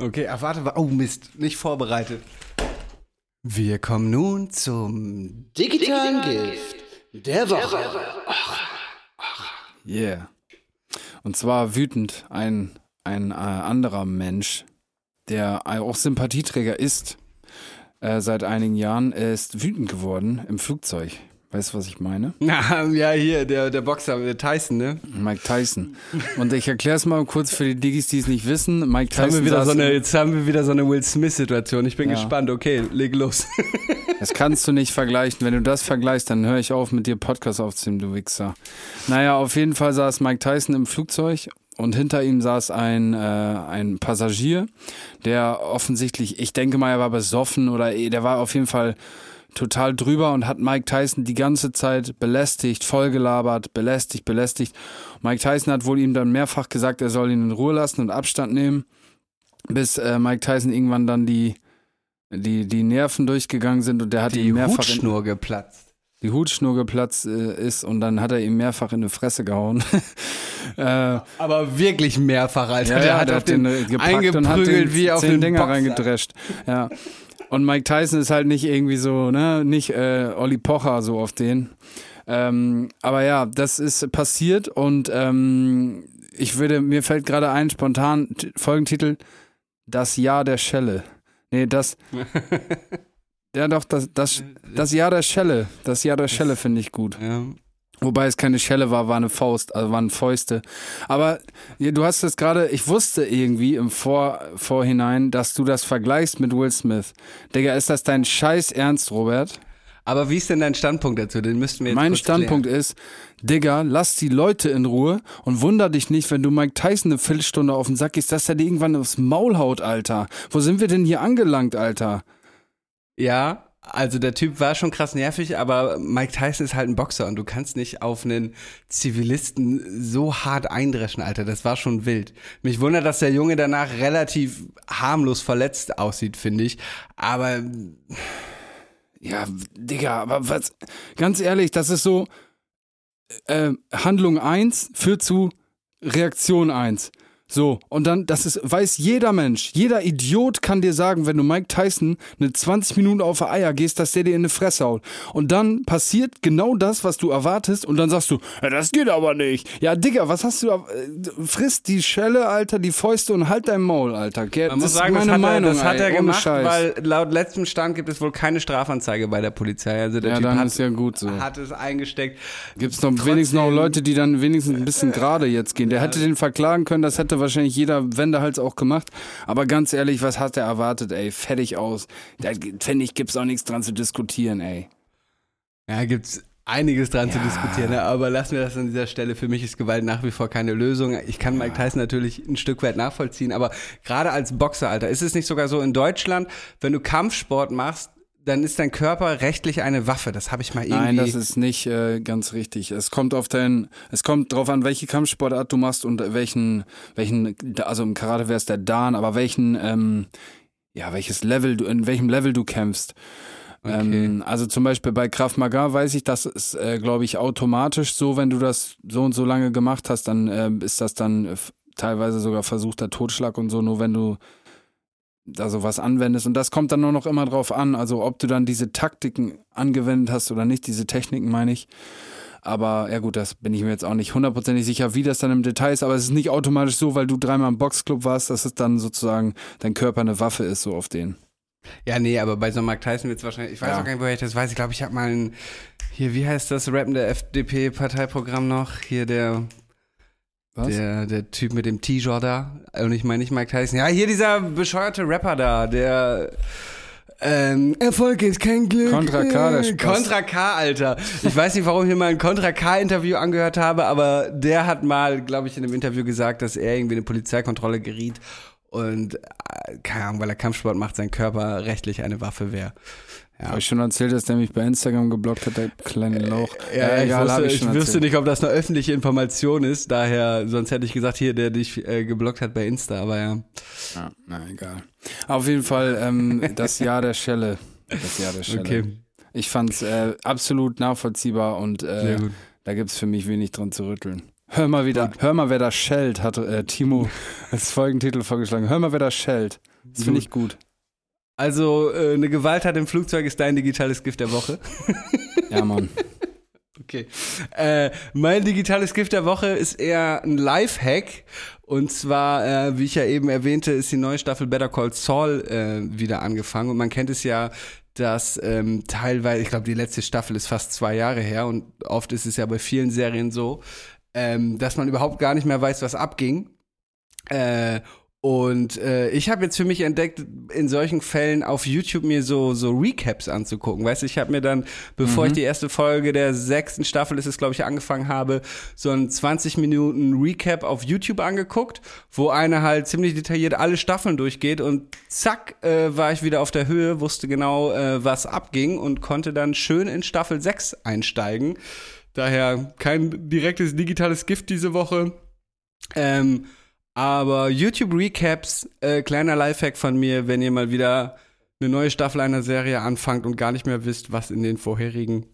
B: Okay, ach, warte, wa- oh Mist, nicht vorbereitet. Wir kommen nun zum digitalen Gift der Woche.
C: Yeah. Und zwar wütend ein, ein äh, anderer Mensch, der auch Sympathieträger ist, äh, seit einigen Jahren, er ist wütend geworden im Flugzeug. Weißt du, was ich meine?
B: Na, ja, hier, der, der Boxer, der Tyson, ne?
C: Mike Tyson. Und ich erkläre es mal kurz für die Diggis, die es nicht wissen. Mike
B: Jetzt haben,
C: Tyson
B: wir wieder so eine, jetzt haben wir wieder so eine Will Smith-Situation. Ich bin
C: Ja.
B: gespannt. Okay, leg los.
C: Das kannst du nicht vergleichen. Wenn du das vergleichst, dann höre ich auf, mit dir Podcast aufzunehmen, du Wichser. Naja, auf jeden Fall saß Mike Tyson im Flugzeug und hinter ihm saß ein, äh, ein Passagier, der offensichtlich, ich denke mal, er war besoffen oder eh, der war auf jeden Fall total drüber und hat Mike Tyson die ganze Zeit belästigt, vollgelabert, belästigt, belästigt. Mike Tyson hat wohl ihm dann mehrfach gesagt, er soll ihn in Ruhe lassen und Abstand nehmen, bis äh, Mike Tyson irgendwann dann die die, die Nerven durchgegangen sind und der hat
B: Die
C: ihm mehrfach
B: Hutschnur geplatzt.
C: die Hutschnur geplatzt äh, ist und dann hat er ihm mehrfach in die Fresse gehauen. äh,
B: Aber wirklich mehrfach, Alter.
C: ja,
B: der
C: ja,
B: hat
C: der
B: auf den
C: äh, gepackt und hat den
B: wie auf den
C: Dinger reingedrescht. Ja. Und Mike Tyson ist halt nicht irgendwie so, ne, nicht äh, Olli Pocher so auf den. Ähm, aber ja, das ist passiert und ähm, ich würde, mir fällt gerade ein, spontan Folgentitel, Das Jahr der Schelle. Nee, das. ja, doch, das, das, das Jahr der Schelle. Das Jahr der Schelle finde ich gut.
B: Ja.
C: Wobei es keine Schelle war, war eine Faust, also waren Fäuste. Aber du hast es gerade, ich wusste irgendwie im Vor, Vorhinein, dass du das vergleichst mit Will Smith. Digga, ist das dein Scheiß Ernst, Robert?
B: Aber wie ist denn dein Standpunkt dazu? Den müssten wir jetzt
C: mein Standpunkt
B: klären.
C: ist, Digga, lass die Leute in Ruhe und wunder dich nicht, wenn du Mike Tyson eine Viertelstunde auf den Sack gehst, dass er dir irgendwann aufs Maul haut, Alter. Wo sind wir denn hier angelangt, Alter?
B: Ja, also der Typ war schon krass nervig, aber Mike Tyson ist halt ein Boxer und du kannst nicht auf einen Zivilisten so hart eindreschen, Alter. Das war schon wild. Mich wundert, dass der Junge danach relativ harmlos verletzt aussieht, finde ich. Aber
C: Ja, Digga, aber was, ganz ehrlich, das ist so, äh, Handlung 1 führt zu Reaktion 1. So, und dann, das ist, weiß jeder Mensch, jeder Idiot kann dir sagen, wenn du Mike Tyson eine 20 Minuten auf die Eier gehst, dass der dir in eine Fresse haut. Und dann passiert genau das, was du erwartest, und dann sagst du, ja, das geht aber nicht. Ja, Digga, was hast du, äh, frisst die Schelle, Alter, die Fäuste und halt dein Maul, Alter.
B: Man muss
C: das
B: sagen,
C: ist
B: das
C: meine
B: hat, er,
C: Meinung,
B: das hat er gemacht,
C: Scheiß.
B: weil laut letztem Stand gibt es wohl keine Strafanzeige bei der Polizei. Also der
C: Ja,
B: Typ
C: dann
B: hat,
C: ist ja gut so.
B: hat es eingesteckt.
C: Gibt's noch wenigstens noch Leute, die dann wenigstens ein bisschen gerade jetzt gehen. Der hätte den verklagen können, das hätte wahrscheinlich jeder Wendehals auch gemacht. Aber ganz ehrlich, was hat er erwartet, ey? Fertig aus. Da finde ich, gibt's auch nichts dran zu diskutieren, ey.
B: Ja, gibt's einiges dran zu diskutieren, aber lassen wir das an dieser Stelle. Für mich ist Gewalt nach wie vor keine Lösung. Ich kann Mike Tyson natürlich ein Stück weit nachvollziehen, aber gerade als Boxer, Alter, ist es nicht sogar so in Deutschland, wenn du Kampfsport machst, dann ist dein Körper rechtlich eine Waffe. Das habe ich mal irgendwie.
C: Nein, das ist nicht äh, ganz richtig. Es kommt auf dein, es kommt drauf an, welche Kampfsportart du machst und welchen, welchen, also im Karate wäre es der Dan, aber welchen, ähm, ja, welches Level du, in welchem Level du kämpfst.
B: Okay.
C: Ähm, also zum Beispiel bei Krav Maga weiß ich, das ist, äh, glaube ich, automatisch so, wenn du das so und so lange gemacht hast, dann äh, ist das dann äh, teilweise sogar versuchter Totschlag und so, nur wenn du da sowas anwendest. Und das kommt dann nur noch immer drauf an, also ob du dann diese Taktiken angewendet hast oder nicht, diese Techniken meine ich. Aber ja gut, das bin ich mir jetzt auch nicht hundertprozentig sicher, wie das dann im Detail ist. Aber es ist nicht automatisch so, weil du dreimal im Boxclub warst, dass es dann sozusagen dein Körper eine Waffe ist, so auf den.
B: Ja, nee, aber bei so einem Mike Tyson wird es wahrscheinlich, ich weiß
C: Ja.
B: auch gar nicht, woher ich das weiß. Ich glaube, ich habe mal ein, hier, wie heißt das rappende FDP-Parteiprogramm noch? Hier der,
C: Was?
B: der, der Typ mit dem T-Shirt da. Und ich meine nicht Mike Tyson. Ja, hier dieser bescheuerte Rapper da, der, ähm, Erfolg ist kein Glück.
C: Contra K, der Spaß.
B: Contra K, Alter. Ich weiß nicht, warum ich mir mal ein Contra K-Interview angehört habe, aber der hat mal, glaube ich, in einem Interview gesagt, dass er irgendwie in eine Polizeikontrolle geriet und, äh, keine Ahnung, weil er Kampfsport macht, sein Körper rechtlich eine Waffe wäre. Ja.
C: Habe ich schon erzählt, dass der mich bei Instagram geblockt hat, der kleine Lauch.
B: Ja, ich,
C: hab
B: wusste, ich,
C: schon
B: wüsste nicht, ob das eine öffentliche Information ist, daher, sonst hätte ich gesagt, hier, der dich äh, geblockt hat bei Insta, aber ja.
C: Ja, na egal. Auf jeden Fall ähm, das Jahr der Schelle. Das Jahr der Schelle.
B: Okay,
C: Ich fand's äh, absolut nachvollziehbar und äh,
B: gut.
C: da gibt's für mich wenig dran zu rütteln. Hör mal wieder, hör mal, wer da schellt, hat äh, Timo als Folgentitel vorgeschlagen. Hör mal, wer da schellt. Das finde ich gut.
B: Also, äh, eine Gewalttat im Flugzeug ist dein digitales Gift der Woche.
C: Ja, Mann.
B: Okay. Äh, mein digitales Gift der Woche ist eher ein Lifehack. Und zwar, äh, wie ich ja eben erwähnte, ist die neue Staffel Better Call Saul äh, wieder angefangen. Und man kennt es ja, dass ähm, teilweise, ich glaube, die letzte Staffel ist fast zwei Jahre her. Und oft ist es ja bei vielen Serien so, ähm, dass man überhaupt gar nicht mehr weiß, was abging. Äh, und äh, ich habe jetzt für mich entdeckt, in solchen Fällen auf YouTube mir so so Recaps anzugucken. Weißt du, ich habe mir dann, bevor ich die erste Folge der sechsten Staffel ist es, glaube ich, angefangen habe, so ein 20 Minuten Recap auf YouTube angeguckt, wo einer halt ziemlich detailliert alle Staffeln durchgeht und zack äh, war ich wieder auf der Höhe, wusste genau, äh, was abging und konnte dann schön in Staffel 6 einsteigen. Daher kein direktes digitales Gift diese Woche. Ähm, aber YouTube Recaps, äh, kleiner Lifehack von mir, wenn ihr mal wieder eine neue Staffel einer Serie anfangt und gar nicht mehr wisst, was in den vorherigen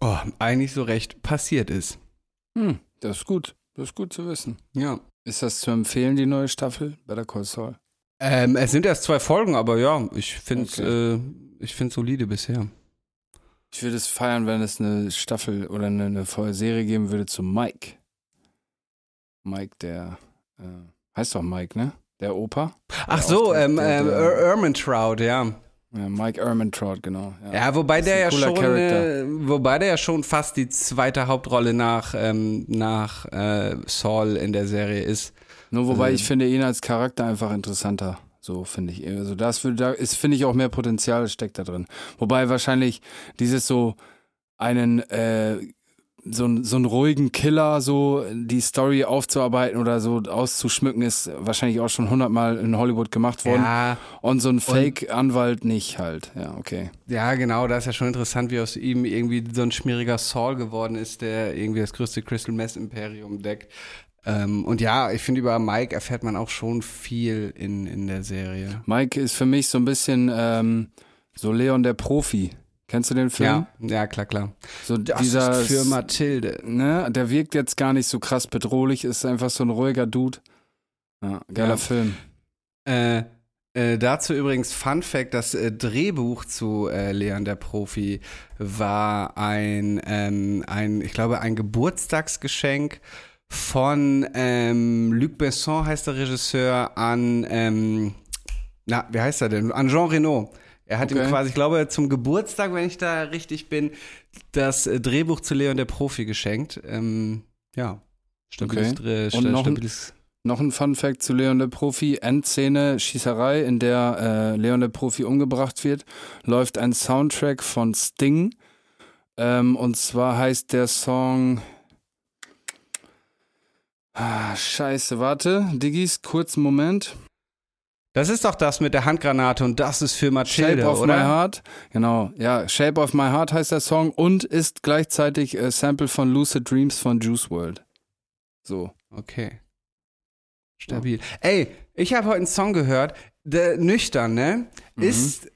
B: oh, eigentlich so recht passiert ist.
C: Hm, das ist gut. Das ist gut zu wissen.
B: Ja.
C: Ist das zu empfehlen, die neue Staffel? Better Call Saul.
B: Ähm, es sind erst zwei Folgen, aber ja, ich finde es
C: Okay.
B: äh, ich find's solide bisher.
C: Ich würde es feiern, wenn es eine Staffel oder eine, eine Serie geben würde zu Mike. Mike, der äh, heißt doch Mike, ne? Der Opa.
B: Ach
C: Der
B: so, ähm, ähm, Er- Ermentrout, ja.
C: Ja, Mike Ehrmantraut, genau.
B: Ja, wobei
C: Das ist
B: der ja schon, äh, wobei der ja schon fast die zweite Hauptrolle nach, ähm, nach äh, Saul in der Serie ist.
C: Nur wobei
B: Also-
C: ich finde ihn als Charakter einfach interessanter. So finde ich. Also das würde, da ist, finde ich auch mehr Potenzial steckt da drin. Wobei wahrscheinlich dieses so einen, äh, so, einen- so einen ruhigen Killer, so die Story aufzuarbeiten oder so auszuschmücken, ist wahrscheinlich auch schon hundertmal in Hollywood gemacht worden.
B: Ja,
C: Und so ein Fake-Anwalt nicht halt. Ja, okay.
B: ja, genau, da ist ja schon interessant, wie aus ihm irgendwie so ein schmieriger Saul geworden ist, der irgendwie das größte Crystal Mess Imperium deckt. Ähm, und ja, ich finde, über Mike erfährt man auch schon viel in, in der Serie.
C: Mike ist für mich so ein bisschen ähm, so Leon der Profi. Kennst du den Film?
B: Ja, ja, klar, klar.
C: So
B: Das
C: dieser
B: für Mathilde.
C: ne, der wirkt jetzt gar nicht so krass bedrohlich, ist einfach so ein ruhiger Dude. Ja, geiler
B: Ja.
C: Film.
B: Äh, äh, dazu übrigens Fun Fact, das äh, Drehbuch zu äh, Leon der Profi war ein, ähm, ein, ich glaube, ein Geburtstagsgeschenk von ähm, Luc Besson heißt der Regisseur an, ähm, na, wie heißt er denn? An Jean Reno. Er hat ihm
C: Okay.
B: quasi, ich glaube, zum Geburtstag, wenn ich da richtig bin, das äh, Drehbuch zu Leon der Profi geschenkt. Ähm, ja, stabiles,
C: Okay. Und noch
B: stabiles
C: Noch ein Fun Fact zu Leon der Profi. Endszene Schießerei, in der äh, Leon der Profi umgebracht wird, läuft ein Soundtrack von Sting. Ähm, und zwar heißt der Song. Ah, scheiße, warte. Diggis, kurzen Moment.
B: Das ist doch das mit der Handgranate und das ist für Mathilde,
C: Shape of
B: oder?
C: My Heart. Genau, ja. Shape of My Heart heißt der Song und ist gleichzeitig äh, Sample von Lucid Dreams von Juice World. So.
B: Okay. Stabil. Ey, ich habe heute einen Song gehört, der nüchtern, ne?
C: Mhm.
B: Ist,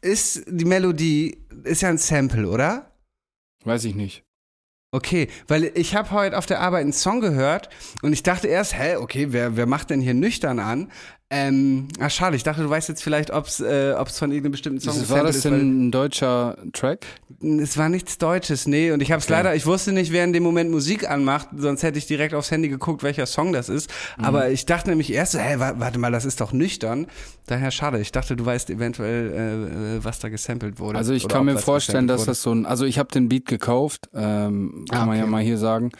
B: ist die Melodie, ist ja ein Sample, oder?
C: Weiß ich nicht.
B: Okay, weil ich habe heute auf der Arbeit einen Song gehört und ich dachte erst, hä, okay, wer, wer macht denn hier nüchtern an? Ähm, ah, schade, ich dachte, du weißt jetzt vielleicht, ob es äh, ob's von irgendeinem bestimmten Song
C: Ist, war
B: gesampelt
C: das denn ein deutscher Track?
B: Es war nichts Deutsches, nee. Und ich habe es
C: Okay.
B: leider, ich wusste nicht, wer in dem Moment Musik anmacht, sonst hätte ich direkt aufs Handy geguckt, welcher Song das ist.
C: Mhm.
B: Aber ich dachte nämlich erst so, wa- warte mal, das ist doch nüchtern. Daher schade. Ich dachte, du weißt eventuell, äh, äh, was da gesampelt wurde.
C: Also ich kann mir vorstellen, dass das so ein, also ich habe den Beat gekauft, ähm, kann
B: Ah,
C: man ja
B: okay.
C: mal hier sagen.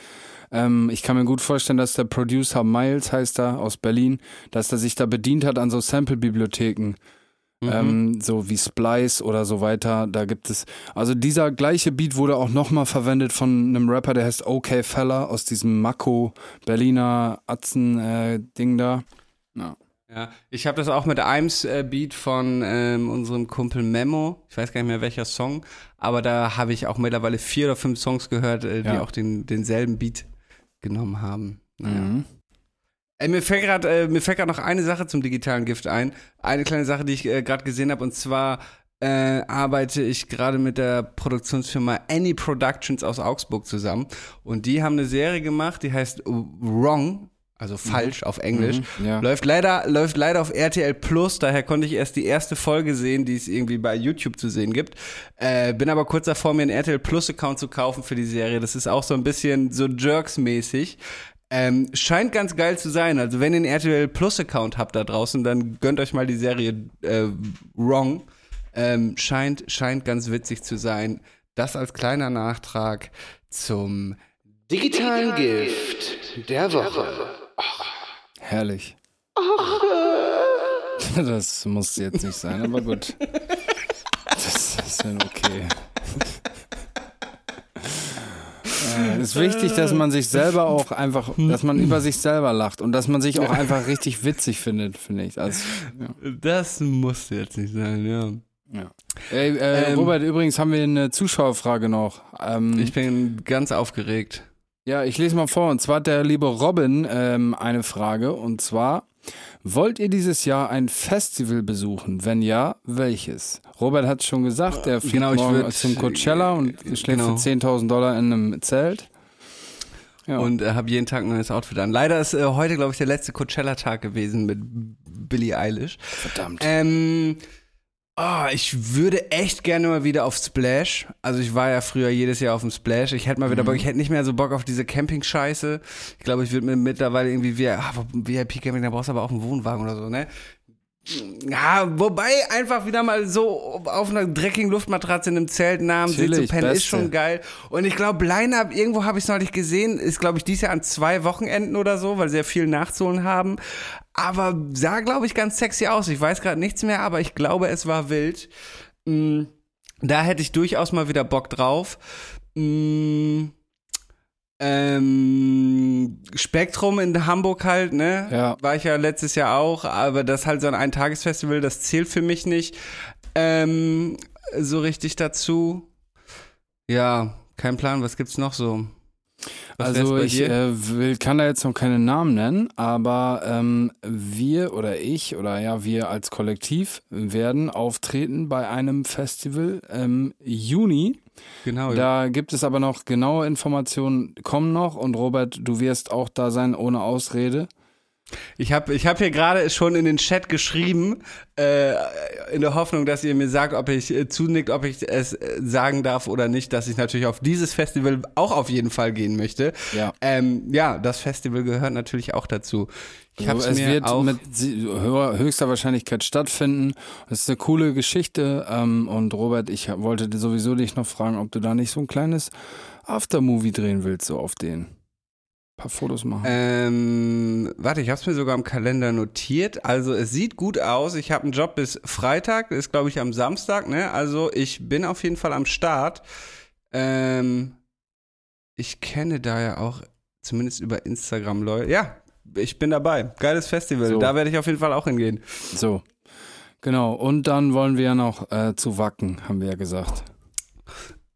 C: Ähm, ich kann mir gut vorstellen, dass der Producer Miles heißt er aus Berlin, dass er sich da bedient hat an so Sample-Bibliotheken.
B: Mhm.
C: Ähm, so wie Splice oder so weiter. Da gibt es. Also dieser gleiche Beat wurde auch nochmal verwendet von einem Rapper, der heißt OK Fella aus diesem Mako Berliner Atzen-Ding da. Ja.
B: Ja, ich habe das auch mit Ims äh, Beat von ähm, unserem Kumpel Memo. Ich weiß gar nicht mehr welcher Song, aber da habe ich auch mittlerweile vier oder fünf Songs gehört, äh, die
C: Ja.
B: auch den, denselben Beat genommen haben. Naja.
C: Mhm.
B: Ey, mir fällt gerade äh, mir fällt gerade noch eine Sache zum digitalen Gift ein. Eine kleine Sache, die ich äh, gerade gesehen habe und zwar äh, arbeite ich gerade mit der Produktionsfirma Any Productions aus Augsburg zusammen und die haben eine Serie gemacht, die heißt Wrong, also falsch auf Englisch.
C: Mhm, ja.
B: Läuft leider läuft leider auf RTL Plus, daher konnte ich erst die erste Folge sehen, die es irgendwie bei YouTube zu sehen gibt. Äh, bin aber kurz davor mir einen RTL Plus Account zu kaufen für die Serie. Das ist auch so ein bisschen so Jerks mäßig. Ähm, scheint ganz geil zu sein. Also wenn ihr einen RTL Plus Account habt da draußen, dann gönnt euch mal die Serie äh, Wrong. Ähm, scheint, scheint ganz witzig zu sein. Das als kleiner Nachtrag zum digitalen Gift der Woche.
C: Herrlich. Das muss jetzt nicht sein, aber gut. Das ist dann okay. Äh, Es ist wichtig, dass man sich selber auch einfach, dass man über sich selber lacht und dass man sich auch einfach richtig witzig findet, finde ich. Also, ja.
B: Das muss jetzt nicht sein, ja.
C: Ja. Ey, äh,
B: Ähm,
C: Robert, übrigens haben wir eine Zuschauerfrage noch. Ähm,
B: Ich bin ganz aufgeregt.
C: Ja, ich lese mal vor. Und zwar hat der liebe Robin ähm, eine Frage. Und zwar, wollt ihr dieses Jahr ein Festival besuchen? Wenn ja, welches? Robert hat schon gesagt, er fliegt
B: Genau,
C: morgen
B: würd-
C: zum Coachella und schläft
B: genau.
C: für 10.000 Dollar in einem Zelt. Ja.
B: Und äh, habe jeden Tag ein neues Outfit an. Leider ist äh, heute, glaube ich, der letzte Coachella-Tag gewesen mit Billie Eilish.
C: Verdammt.
B: Ähm, oh, ich würde echt gerne mal wieder auf Splash. Also ich war ja früher jedes Jahr auf dem Splash. Ich hätte mal wieder Bock, ich hätte nicht mehr so Bock auf diese Camping-Scheiße. Ich glaube, ich würde mir mittlerweile irgendwie wie, ah, VIP-Camping, da brauchst du aber auch einen Wohnwagen oder so, ne? Ja, wobei einfach wieder mal so auf einer dreckigen Luftmatratze in einem Zelt nahm, sitzt zu pennen, ist schon geil. Und ich glaube, Line-Up, irgendwo habe ich es neulich gesehen, ist, glaube ich, dieses Jahr an zwei Wochenenden oder so, weil sie ja viel nachzuholen haben. Aber sah, glaube ich, ganz sexy aus. Ich weiß gerade nichts mehr, aber ich glaube, es war wild. Mm, Da hätte ich durchaus mal wieder Bock drauf. Mm, ähm, Spektrum in Hamburg halt, ne?
C: Ja.
B: War ich ja letztes Jahr auch, aber das halt so ein Eintagesfestival, das zählt für mich nicht ähm, so richtig dazu. Ja, kein Plan, was gibt's noch so? Was
C: Also ich äh, will, kann da jetzt noch keine Namen nennen, aber ähm, wir oder ich oder ja wir als Kollektiv werden auftreten bei einem Festival im Juni.
B: genau,
C: Da gibt es aber noch genaue Informationen, kommen noch und Robert, du wirst auch da sein ohne Ausrede.
B: Ich habe ich hab hier gerade schon in den Chat geschrieben, äh, in der Hoffnung, dass ihr mir sagt, ob ich äh, zunickt, ob ich es äh, sagen darf oder nicht, dass ich natürlich auf dieses Festival auch auf jeden Fall gehen möchte.
C: Ja.
B: Ähm, ja, das Festival gehört natürlich auch dazu. Ich habe
C: Also es
B: mir
C: wird
B: auch
C: mit höchster Wahrscheinlichkeit stattfinden. Es ist eine coole Geschichte. Ähm, und Robert, ich wollte sowieso dich noch fragen, ob du da nicht so ein kleines Aftermovie drehen willst, so auf den. Ein paar Fotos machen.
B: Ähm, warte, ich habe es mir sogar im Kalender notiert. Also es sieht gut aus. Ich habe einen Job bis Freitag, ist glaube ich am Samstag. Ne? Also ich bin auf jeden Fall am Start. Ähm, ich kenne da ja auch zumindest über Instagram Leute. Ja, ich bin dabei. Geiles Festival.
C: So.
B: Da werde ich auf jeden Fall auch hingehen.
C: So. Genau. Und dann wollen wir ja noch äh, zu Wacken, haben wir ja gesagt.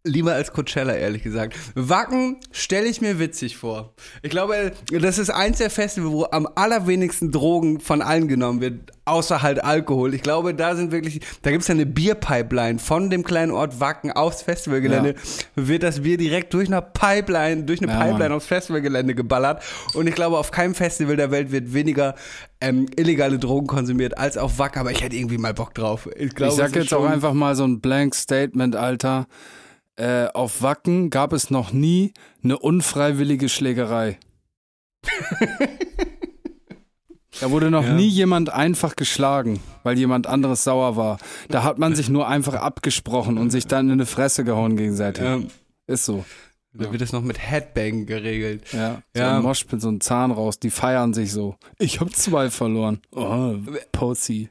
B: Lieber als Coachella, ehrlich gesagt. Wacken stelle ich mir witzig vor. Ich glaube, das ist eins der Festivals, wo am allerwenigsten Drogen von allen genommen wird, außer halt Alkohol. Ich glaube, da sind wirklich, da gibt es ja eine Bierpipeline von dem kleinen Ort Wacken aufs Festivalgelände. Wird das Bier direkt durch eine Pipeline, durch eine
C: Ja,
B: Pipeline
C: Mann.
B: aufs Festivalgelände geballert. Und ich glaube, auf keinem Festival der Welt wird weniger ähm, illegale Drogen konsumiert als auf Wacken. Aber ich hätte irgendwie mal Bock drauf. Ich, glaube,
C: ich sag jetzt auch einfach mal so ein Blank Statement, Alter. Äh, auf Wacken gab es noch nie eine unfreiwillige Schlägerei. Da wurde noch
B: Ja.
C: nie jemand einfach geschlagen, weil jemand anderes sauer war. Da hat man sich nur einfach abgesprochen und sich dann in eine Fresse gehauen gegenseitig.
B: Ähm,
C: Ist so.
B: Da wird es noch mit Headbang geregelt.
C: Ja, so
B: Ja.
C: ein Moshpit, so ein Zahn raus, die feiern sich so. Ich hab zwei verloren. Oh, Pussy.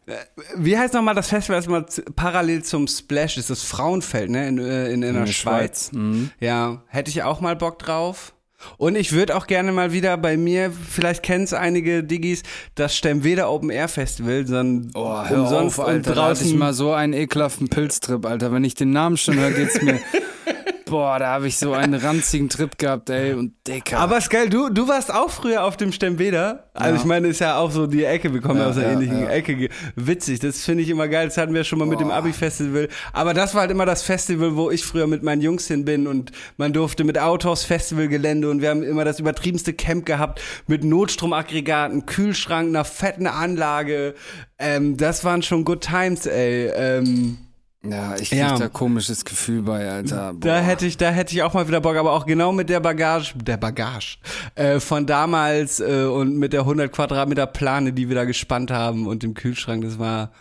B: Wie heißt nochmal das Festival, das mal parallel zum Splash ist? Das Frauenfeld, ne? In, äh, in, in, der Schweiz.
C: Mhm.
B: Ja, hätte ich auch mal Bock drauf. Und ich würde auch gerne mal wieder bei mir, vielleicht kennen es einige Diggis, das Stemweder Open Air Festival, sondern
C: Oh, hör
B: umsonst
C: auf, Alter.
B: und
C: Da hatte ich
B: draußen.
C: mal so einen ekelhaften Pilztrip, Alter. Wenn ich den Namen schon höre, geht's mir. Boah, da habe ich so einen ranzigen Trip gehabt, ey. Und Dicker.
B: aber ist geil, du, du warst auch früher auf dem Stemweder. Also
C: Ja.
B: ich meine, ist ja auch so die Ecke, wir kommen ja, aus einer
C: ja,
B: ähnlichen. Ecke. Witzig, das finde ich immer geil. Das hatten wir schon mal mit dem Abi-Festival. Aber das war halt immer das Festival, wo ich früher mit meinen Jungs hin bin und man durfte mit Autos Festivalgelände und wir haben immer das übertriebenste Camp gehabt mit Notstromaggregaten, Kühlschrank, einer fetten Anlage. Ähm, das waren schon good times, ey. Ähm,
C: ja, ich krieg
B: Ja.
C: da komisches Gefühl bei, Alter. Boah.
B: Da hätte ich, da hätte ich auch mal wieder Bock, aber auch genau mit der Bagage, der Bagage äh, von damals äh, und mit der 100 Quadratmeter Plane, die wir da gespannt haben und dem Kühlschrank, das war,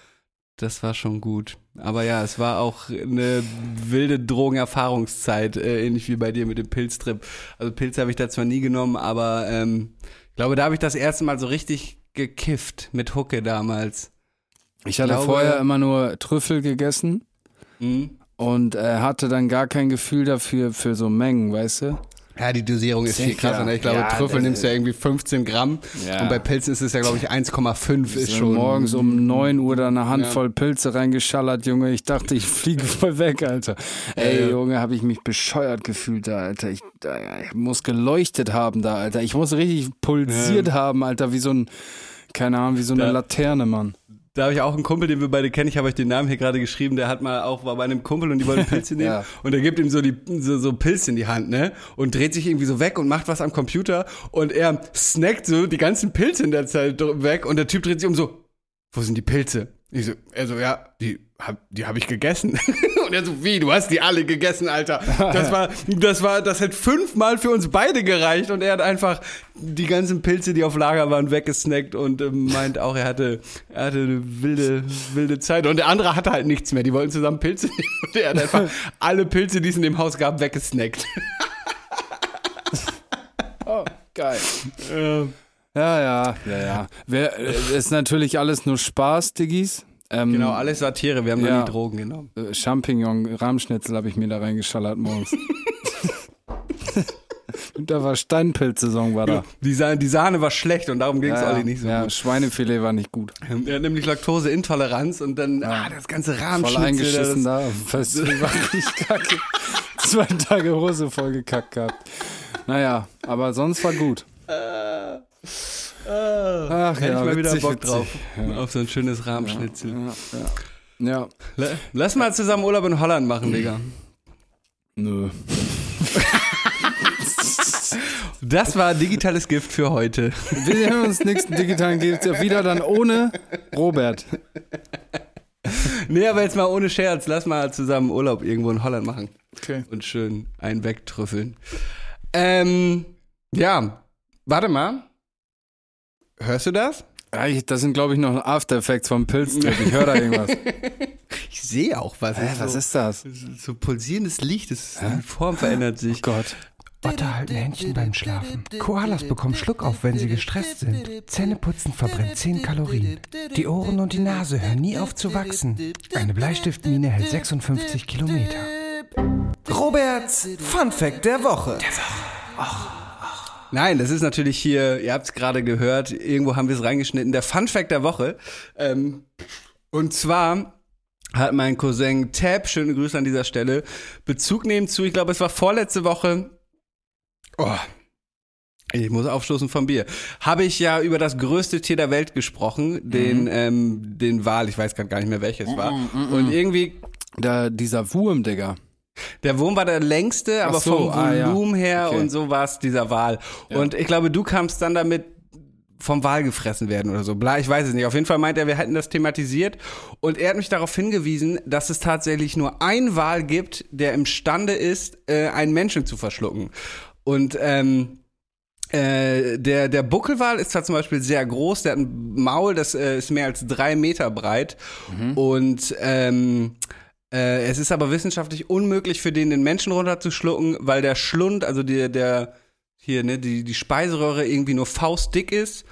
B: das war schon gut. Aber ja, es war auch eine wilde Drogenerfahrungszeit, äh, ähnlich wie bei dir mit dem Pilztrip. Also Pilze habe ich da zwar nie genommen, aber ähm, ich glaube, da habe ich das erste Mal so richtig gekifft mit Hucke damals.
C: ich hatte
B: glaube-
C: vorher immer nur Trüffel gegessen
B: Mhm.
C: und äh, hatte dann gar kein Gefühl dafür, für so Mengen, weißt du?
B: Ja, die Dosierung ist viel krasser. Ne? Ich glaube,
C: Ja,
B: Trüffel nimmst du ja irgendwie 15 Gramm
C: Ja.
B: und bei Pilzen ist es ja, glaube ich, 1,5 ist schon.
C: morgens um 9 Uhr da eine Handvoll Pilze reingeschallert, Junge. Ich dachte, ich fliege voll weg, Alter. Ey,
B: ja.
C: Junge, habe ich mich bescheuert gefühlt da, Alter. Ich, da, ich muss geleuchtet haben da, Alter. Ich muss richtig pulsiert haben, Alter, wie so ein, keine Ahnung, wie so eine
B: Da-
C: Laterne, Mann.
B: Da habe ich auch einen Kumpel, den wir beide kennen. Ich habe euch den Namen hier gerade geschrieben. Der hat mal auch war bei einem Kumpel und die wollten Pilze nehmen
C: Ja.
B: und er gibt ihm so die so, so Pilze in die Hand, ne? Und dreht sich irgendwie so weg und macht was am Computer und er snackt so die ganzen Pilze in der Zeit weg und der Typ dreht sich um so, wo sind die Pilze? Ich so, er so, ja, die hab, die habe ich gegessen. Und er so, wie, du hast die alle gegessen, Alter. Das war, das war, das hätte fünfmal für uns beide gereicht und er hat einfach die ganzen Pilze, die auf Lager waren, weggesnackt und ähm, meint auch, er hatte, er hatte eine wilde, wilde Zeit. Und der andere hatte halt nichts mehr. Die wollten zusammen Pilze nehmen und er hat einfach alle Pilze, die es in dem Haus gab, weggesnackt.
C: Oh, geil.
B: Ähm,
C: Ja, ja, ja, ja. Wer, äh, ist natürlich alles nur Spaß, Diggis. Ähm,
B: genau, alles Satire. Wir haben
C: Ja.
B: noch nie Drogen genommen.
C: äh, Champignon, Rahmschnitzel habe ich mir da reingeschallert morgens. Und da war Steinpilzsaison war da.
B: Die, Sa die Sahne war schlecht und darum ging es
C: ja,
B: Olli nicht so
C: ja,
B: gut.
C: Schweinefilet war nicht gut.
B: Er hat nämlich Laktoseintoleranz und dann ah, das ganze
C: Voll
B: Rahmschnitzel.
C: eingeschissen
B: das,
C: da. Fest, war richtig kacke. Zwei Tage Hose voll gekackt gehabt. Naja, aber sonst war gut.
B: Ach,
C: Ach
B: hätte
C: ja,
B: ich mal wieder
C: witzig,
B: Bock
C: witzig.
B: drauf.
C: Ja.
B: Auf so ein schönes Rahmschnitzel.
C: Ja, ja. ja.
B: La- Lass mal zusammen Urlaub in Holland machen, Digga.
C: Nö.
B: Das war digitales Gift für heute.
C: Wir sehen uns nächsten digitalen Gift wieder dann ohne Robert.
B: Nee, aber jetzt mal ohne Scherz. Lass mal zusammen Urlaub irgendwo in Holland machen.
C: Okay.
B: Und schön einen wegtrüffeln. Ähm, ja. Warte mal. Hörst du das?
C: Ja, ich- das sind, glaube ich, noch After Effects vom Pilztrip. Ich höre da irgendwas.
B: Ich sehe auch was.
C: Hä, was
B: so,
C: ist das?
B: So pulsierendes Licht. Das, die Form verändert sich.
C: Oh Gott.
F: Otter halten Händchen beim Schlafen. Koalas bekommen Schluckauf, wenn sie gestresst sind. Zähneputzen verbrennt 10 Kalorien. Die Ohren und die Nase hören nie auf zu wachsen. Eine Bleistiftmine hält 56 Kilometer. Roberts Fun Fact der Woche.
B: Nein, das ist natürlich hier, ihr habt es gerade gehört, irgendwo haben wir es reingeschnitten, der Fun Fact der Woche. Ähm, und zwar hat mein Cousin Tab, schöne Grüße an dieser Stelle, Bezug nehmen zu, ich glaube, es war vorletzte Woche. Oh, ich muss aufstoßen vom Bier. Habe ich ja über das größte Tier der Welt gesprochen, den, ähm, den Wal, ich weiß gerade gar nicht mehr welches war. Und irgendwie
C: Da, dieser Wurm, Digga.
B: Der Wurm war der längste, aber
C: so,
B: vom
C: ah, ja.
B: Volumen her
C: Okay.
B: und so war es dieser Wal. Und ich glaube, du kamst dann damit vom Wal gefressen werden oder so. Bla, ich weiß es nicht. Auf jeden Fall meint er, wir hätten das thematisiert. Und er hat mich darauf hingewiesen, dass es tatsächlich nur ein Wal gibt, der imstande ist, äh, einen Menschen zu verschlucken. Und ähm, äh, der, der Buckelwal ist zwar zum Beispiel sehr groß, der hat ein Maul, das äh, ist mehr als drei Meter breit. Und ähm, äh, es ist aber wissenschaftlich unmöglich für den, den Menschen runterzuschlucken, weil der Schlund, also der, der hier, ne, die, die Speiseröhre irgendwie nur faustdick ist.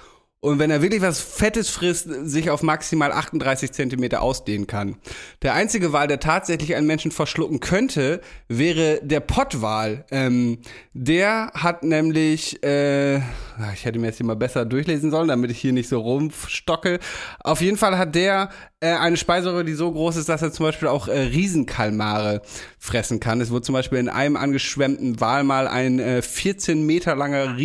B: Und wenn er wirklich was Fettes frisst, sich auf maximal 38 Zentimeter ausdehnen kann. Der einzige Wal, der tatsächlich einen Menschen verschlucken könnte, wäre der Pottwal. Ähm, der hat nämlich, äh, ich hätte mir jetzt hier mal besser durchlesen sollen, damit ich hier nicht so rumstocke. Auf jeden Fall hat der äh, eine Speiseröhre, die so groß ist, dass er zum Beispiel auch äh, Riesenkalmare fressen kann. Es wurde zum Beispiel in einem angeschwemmten Wal mal ein äh, 14 Meter langer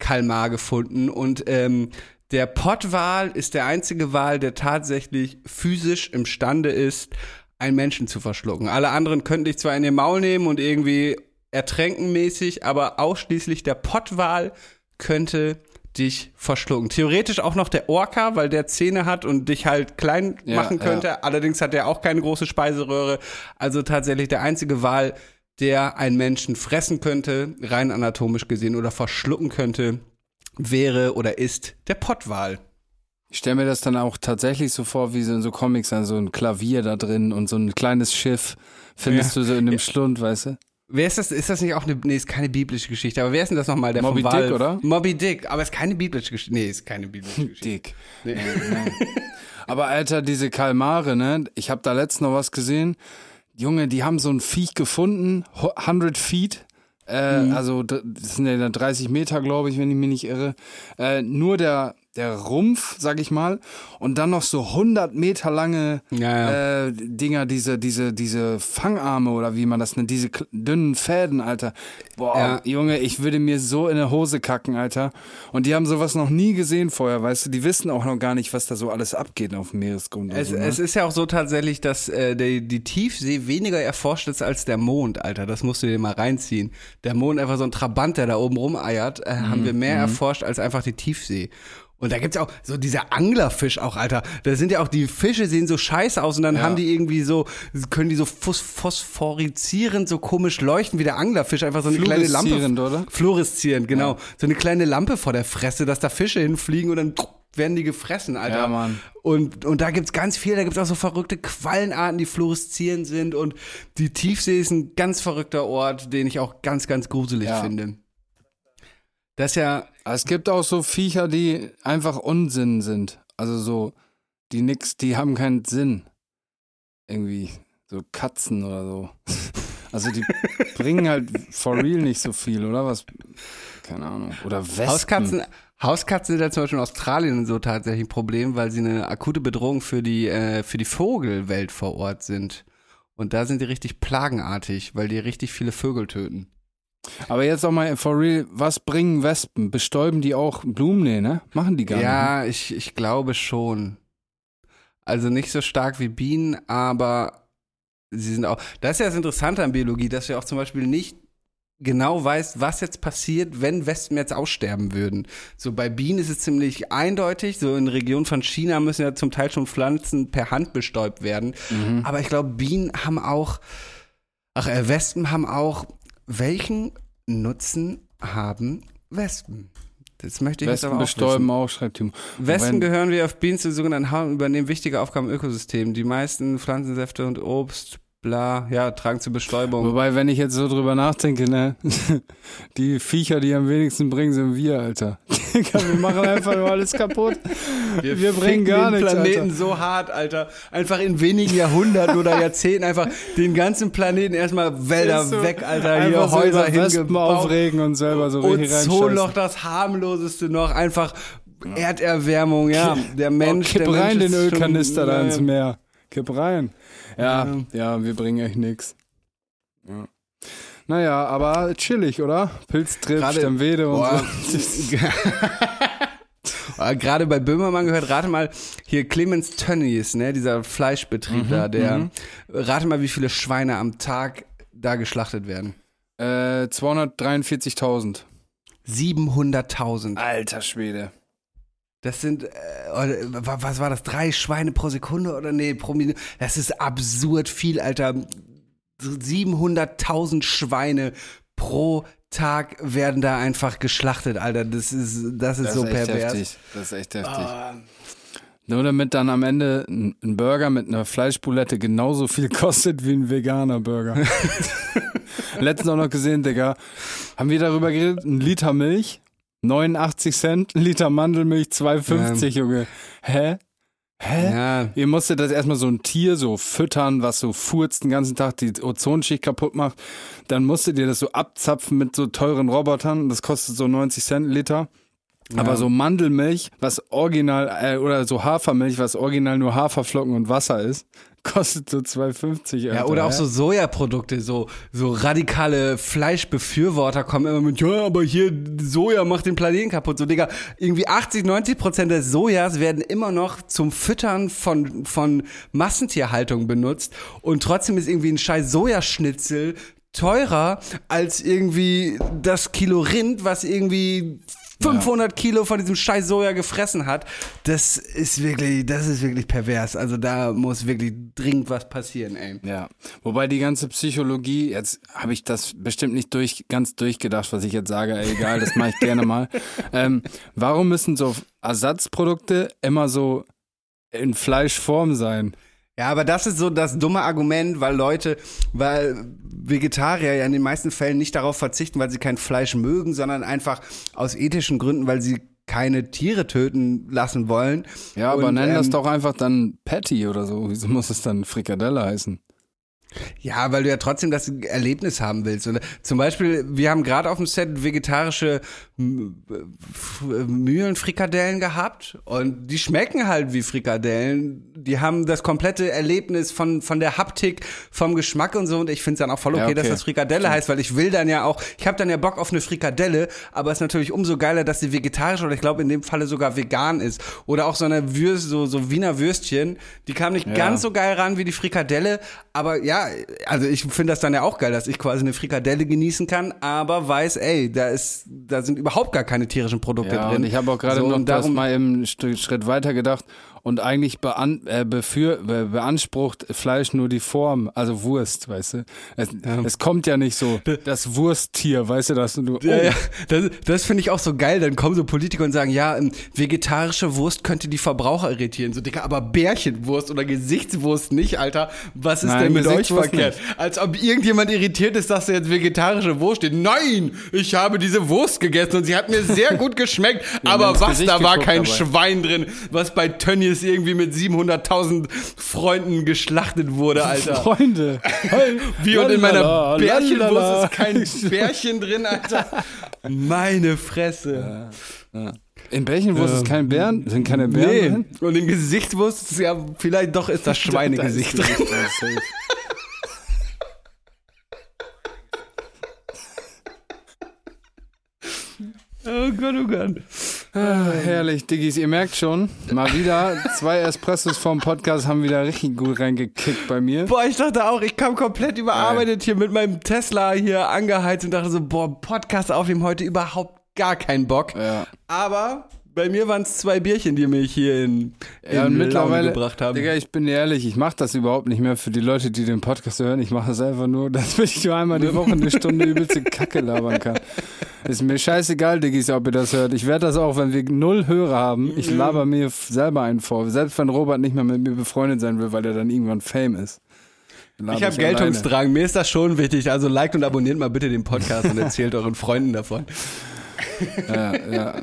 B: Riesenkalmar gefunden und ähm, der Pottwal ist der einzige Wal, der tatsächlich physisch imstande ist, einen Menschen zu verschlucken. Alle anderen könnten dich zwar in den Maul nehmen und irgendwie ertränken mäßig, aber ausschließlich der Pottwal könnte dich verschlucken. Theoretisch auch noch der Orca, weil der Zähne hat und dich halt klein
C: Ja,
B: machen könnte.
C: ja.
B: Allerdings hat er auch keine große Speiseröhre. Also tatsächlich der einzige Wal, der einen Menschen fressen könnte, rein anatomisch gesehen, oder verschlucken könnte, wäre oder ist der Pottwal.
C: Ich stelle mir das dann auch tatsächlich so vor, wie so in so Comics, dann so ein Klavier da drin und so ein kleines Schiff findest
B: Ja.
C: du so in dem Schlund, weißt du?
B: Wer ist das? Ist das nicht auch eine, nee, ist keine biblische Geschichte, aber wer ist denn das nochmal? Der
C: Moby? Dick, oder?
B: Moby Dick, aber ist keine biblische Geschichte. Nee, ist keine biblische Geschichte.
C: Dick. Ja, ja. Aber Alter, diese Kalmare, ne? Ich habe da letztens noch was gesehen. Junge, die haben so ein Viech gefunden, ho- 100 Feet. Äh,
B: Mhm.
C: Also das sind ja 30 Meter, glaube ich, wenn ich mich nicht irre. Äh, nur der, der Rumpf, sag ich mal, und dann noch so 100 Meter lange
B: Ja,
C: Äh, Dinger, diese, diese, diese Fangarme oder wie man das nennt, diese dünnen Fäden, Alter. Boah,
B: Ja.
C: Junge, ich würde mir so in der Hose kacken, Alter. Und die haben sowas noch nie gesehen vorher, weißt du, die wissen auch noch gar nicht, was da so alles abgeht auf dem Meeresgrund. und
B: Es,
C: so, ne?
B: es ist ja auch so tatsächlich, dass äh, die, die Tiefsee weniger erforscht ist als der Mond, Alter. Das musst du dir mal reinziehen. Der Mond einfach so ein Trabant, der da oben rumeiert, äh, haben
C: Mhm,
B: wir mehr erforscht als einfach die Tiefsee. Und da gibt's auch so dieser Anglerfisch auch, Alter. Da sind ja auch die Fische sehen so scheiße aus und dann
C: Ja.
B: haben die irgendwie so, können die so phos phosphorizierend so komisch leuchten wie der Anglerfisch. Einfach so eine kleine Lampe.
C: Fluoreszierend, oder?
B: Fluoreszierend, genau. So eine kleine Lampe vor der Fresse, dass da Fische hinfliegen und dann werden die gefressen, Alter.
C: Ja, Mann.
B: Und, und da gibt's ganz viel, da gibt's auch so verrückte Quallenarten, die fluoreszierend sind. Und die Tiefsee ist ein ganz verrückter Ort, den ich auch ganz, ganz gruselig
C: Ja.
B: finde. Das ist ja,
C: Es gibt auch so Viecher, die einfach Unsinn sind. Also so, die nix, die haben keinen Sinn. Irgendwie so Katzen oder so. Also die bringen halt for real nicht so viel, oder was? Keine Ahnung. Oder Wespen.
B: Hauskatzen, Hauskatzen sind ja zum Beispiel in Australien so tatsächlich ein Problem, weil sie eine akute Bedrohung für die, äh, für die Vogelwelt vor Ort sind. Und da sind die richtig plagenartig, weil die richtig viele Vögel töten.
C: Aber jetzt auch mal for real, was bringen Wespen? Bestäuben die auch Blumen? Nee, ne? Machen die gar nicht.
B: Ja, ich, ich glaube schon. Also nicht so stark wie Bienen, aber sie sind auch. Das ist ja das Interessante an Biologie, dass wir auch zum Beispiel nicht genau weißt, was jetzt passiert, wenn Wespen jetzt aussterben würden. So bei Bienen ist es ziemlich eindeutig. So in Regionen von China müssen ja zum Teil schon Pflanzen per Hand bestäubt werden. Aber ich glaube, Bienen haben auch, ach, äh, Wespen haben auch, welchen Nutzen haben Wespen? Das möchte ich jetzt
C: Wespen
B: aber auch wissen.
C: bestäuben auch, schreibt Timo.
B: Wespen gehören wie auf Bienen zu sogenannten Haaren und übernehmen wichtige Aufgaben im Ökosystem. Die meisten Pflanzensäfte und Obst bla, ja, tragen zur Bestäubung.
C: Wobei, wenn ich jetzt so drüber nachdenke, ne, die Viecher, die am wenigsten bringen, sind wir, Alter. Wir machen einfach nur alles kaputt. Wir, bringen
B: ficken
C: gar
B: den
C: nichts,
B: Planeten
C: Alter.
B: so hart, Alter. Einfach in wenigen Jahrhunderten oder Jahrzehnten einfach den ganzen Planeten erstmal Wälder
C: so.
B: weg, Alter.
C: Einfach
B: Hier
C: so
B: Häuser hingebaut.
C: aufregen und selber so richtig
B: Ozonloch,
C: reinscheißen.
B: das harmloseste noch, einfach Erderwärmung, ja. Der
C: Oh,
B: Mensch,
C: kipp
B: der Mensch
C: rein den
B: ist schon-
C: Ölkanister da ins Meer. Kipp rein. Ja,
B: Ja.
C: ja, wir bringen echt nix. Ja. Naja, aber chillig, oder? Pilztrip,
B: Gerade-
C: Stemwede und
B: Boah.
C: so.
B: Gerade bei Böhmermann gehört, rate mal, hier Clemens Tönnies, ne, dieser Fleischbetrieb
C: Mhm,
B: da, der, rate mal, wie viele Schweine am Tag da geschlachtet werden.
C: Äh, 243.000.
B: 700.000.
C: Alter Schwede.
B: Das sind, äh, was war das, drei Schweine pro Sekunde oder nee, pro Minute? Das ist absurd viel, Alter. 700.000 Schweine pro Tag werden da einfach geschlachtet, Alter. Das ist, das ist
C: Das
B: so
C: ist echt
B: pervers.
C: heftig. Das ist echt heftig.
B: Ah,
C: Nur damit dann am Ende ein ein Burger mit einer Fleischboulette genauso viel kostet wie ein veganer Burger. Letztens auch noch gesehen, Digga. Haben wir darüber geredet? Ein Liter Milch, 89 Cent, Liter Mandelmilch, 2,50, Junge. Hä? Hä?
B: ja,
C: Ihr musstet das erstmal so ein Tier so füttern, was so furzt den ganzen Tag, die Ozonschicht kaputt macht. Dann musstet ihr das so abzapfen mit so teuren Robotern. Das kostet so 90 Cent ein Aber so Mandelmilch, was original, äh, oder so Hafermilch, was original nur Haferflocken und Wasser ist, kostet so 2,50.
B: Ja,
C: Alter,
B: oder auch so Sojaprodukte, so, so radikale Fleischbefürworter kommen immer mit, ja, aber hier Soja macht den Planeten kaputt. So, Digga, irgendwie 80, 90 Prozent des Sojas werden immer noch zum Füttern von, von Massentierhaltung benutzt und trotzdem ist irgendwie ein scheiß Sojaschnitzel teurer als irgendwie das Kilo Rind, was irgendwie 500 Kilo von diesem scheiß Soja gefressen hat. Das ist wirklich, das ist wirklich pervers. Also da muss wirklich dringend was passieren, ey.
C: Ja, wobei die ganze Psychologie, jetzt habe ich das bestimmt nicht durch, ganz durchgedacht, was ich jetzt sage, ey, egal, das mache ich gerne mal. Ähm, warum müssen so Ersatzprodukte immer so in Fleischform sein?
B: Ja, aber das ist so das dumme Argument, weil Leute, weil Vegetarier ja in den meisten Fällen nicht darauf verzichten, weil sie kein Fleisch mögen, sondern einfach aus ethischen Gründen, weil sie keine Tiere töten lassen wollen.
C: Ja, aber
B: Und,
C: nenn das
B: ähm,
C: doch einfach dann Patty oder so. Wieso muss es dann Frikadelle heißen?
B: Ja, weil du ja trotzdem das Erlebnis haben willst. Und zum Beispiel, wir haben gerade auf dem Set vegetarische Mühlenfrikadellen gehabt und die schmecken halt wie Frikadellen. Die haben das komplette Erlebnis von, von der Haptik, vom Geschmack und so. Und ich finde es dann auch voll okay,
C: Ja, okay.
B: dass das Frikadelle heißt, weil ich will dann ja auch, ich habe dann ja Bock auf eine Frikadelle, aber es ist natürlich umso geiler, dass sie vegetarisch oder ich glaube in dem Falle sogar vegan ist. Oder auch so eine Würst, so, so Wiener Würstchen, die kam nicht ganz so geil ran wie die Frikadelle, aber ja, also ich finde das dann ja auch geil, dass ich quasi eine Frikadelle genießen kann, aber weiß, ey, da ist, da sind überhaupt gar keine tierischen Produkte
C: Ja,
B: drin.
C: und ich habe auch gerade
B: So,
C: noch
B: und
C: das
B: darum,
C: mal im Schritt weiter gedacht und eigentlich bean äh, befür be beansprucht Fleisch nur die Form, also Wurst, weißt du? Es, es kommt ja nicht so das Wursttier, weißt du, dass du oh,
B: Ja, ja, das, das finde ich auch so geil. Dann kommen so Politiker und sagen, ja, ähm, vegetarische Wurst könnte die Verbraucher irritieren. So, Dicker, aber Bärchenwurst oder Gesichtswurst nicht, Alter. Was ist
C: Nein,
B: denn mit euch verkehrt? Als ob irgendjemand irritiert ist, dass da jetzt vegetarische Wurst steht. Nein, ich habe diese Wurst gegessen und sie hat mir sehr gut geschmeckt. aber was,
C: Gesicht
B: da war kein
C: dabei.
B: Schwein drin, was bei Tönnies irgendwie mit 700.000 Freunden geschlachtet wurde, Alter.
C: Freunde. Hey,
B: Wie und in meiner Bärchenwurst ist kein Bärchen drin, Alter. Meine Fresse.
C: In Bärchenwurst ist kein Bären, sind keine Bären
B: Nee.
C: drin?
B: Und in Gesichtswurst ist ja, vielleicht doch ist das Schweinegesicht drin. Oh Gott, oh Gott.
C: Ah, herrlich, Diggis, ihr merkt schon, mal wieder, zwei Espressos vom Podcast haben wieder richtig gut reingekickt bei mir.
B: Boah, ich dachte auch, ich kam komplett überarbeitet hier mit meinem Tesla hier angeheizt und dachte so, boah, Podcast aufnehmen heute überhaupt gar keinen Bock.
C: Ja.
B: Aber bei mir waren es zwei Bierchen, die mich hier in, in
C: Ja, mittlerweile,
B: gebracht haben.
C: Digga, ich bin ehrlich, ich mache das überhaupt nicht mehr für die Leute, die den Podcast hören. Ich mache das einfach nur, damit ich nur einmal die Woche eine Stunde übelste Kacke labern kann. Ist mir scheißegal, Diggis, ob ihr das hört. Ich werde das auch, wenn wir null Hörer haben. Ich laber mir selber einen vor. Selbst wenn Robert nicht mehr mit mir befreundet sein will, weil er dann irgendwann Fame ist.
B: Ich habe. Geltungsdrang, mir ist das schon wichtig. Also liked und abonniert mal bitte den Podcast und erzählt euren Freunden davon.
C: Ja, ja.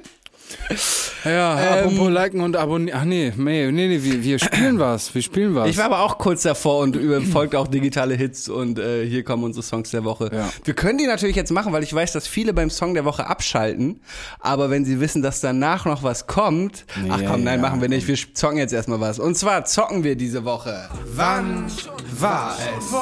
C: Ja, apropos liken und abonnieren. Ach nee, nee, nee, nee wir, wir spielen was. Wir spielen was.
B: Ich war aber auch kurz davor und folgt auch digitale Hits und äh, hier kommen unsere Songs der Woche.
C: Ja.
B: Wir können die natürlich jetzt machen, weil ich weiß, dass viele beim Song der Woche abschalten. Aber wenn sie wissen, dass danach noch was kommt, ach komm, nein,
C: ja,
B: machen wir nicht. Wir zocken jetzt erstmal was. Und zwar zocken wir diese Woche. Wann war es?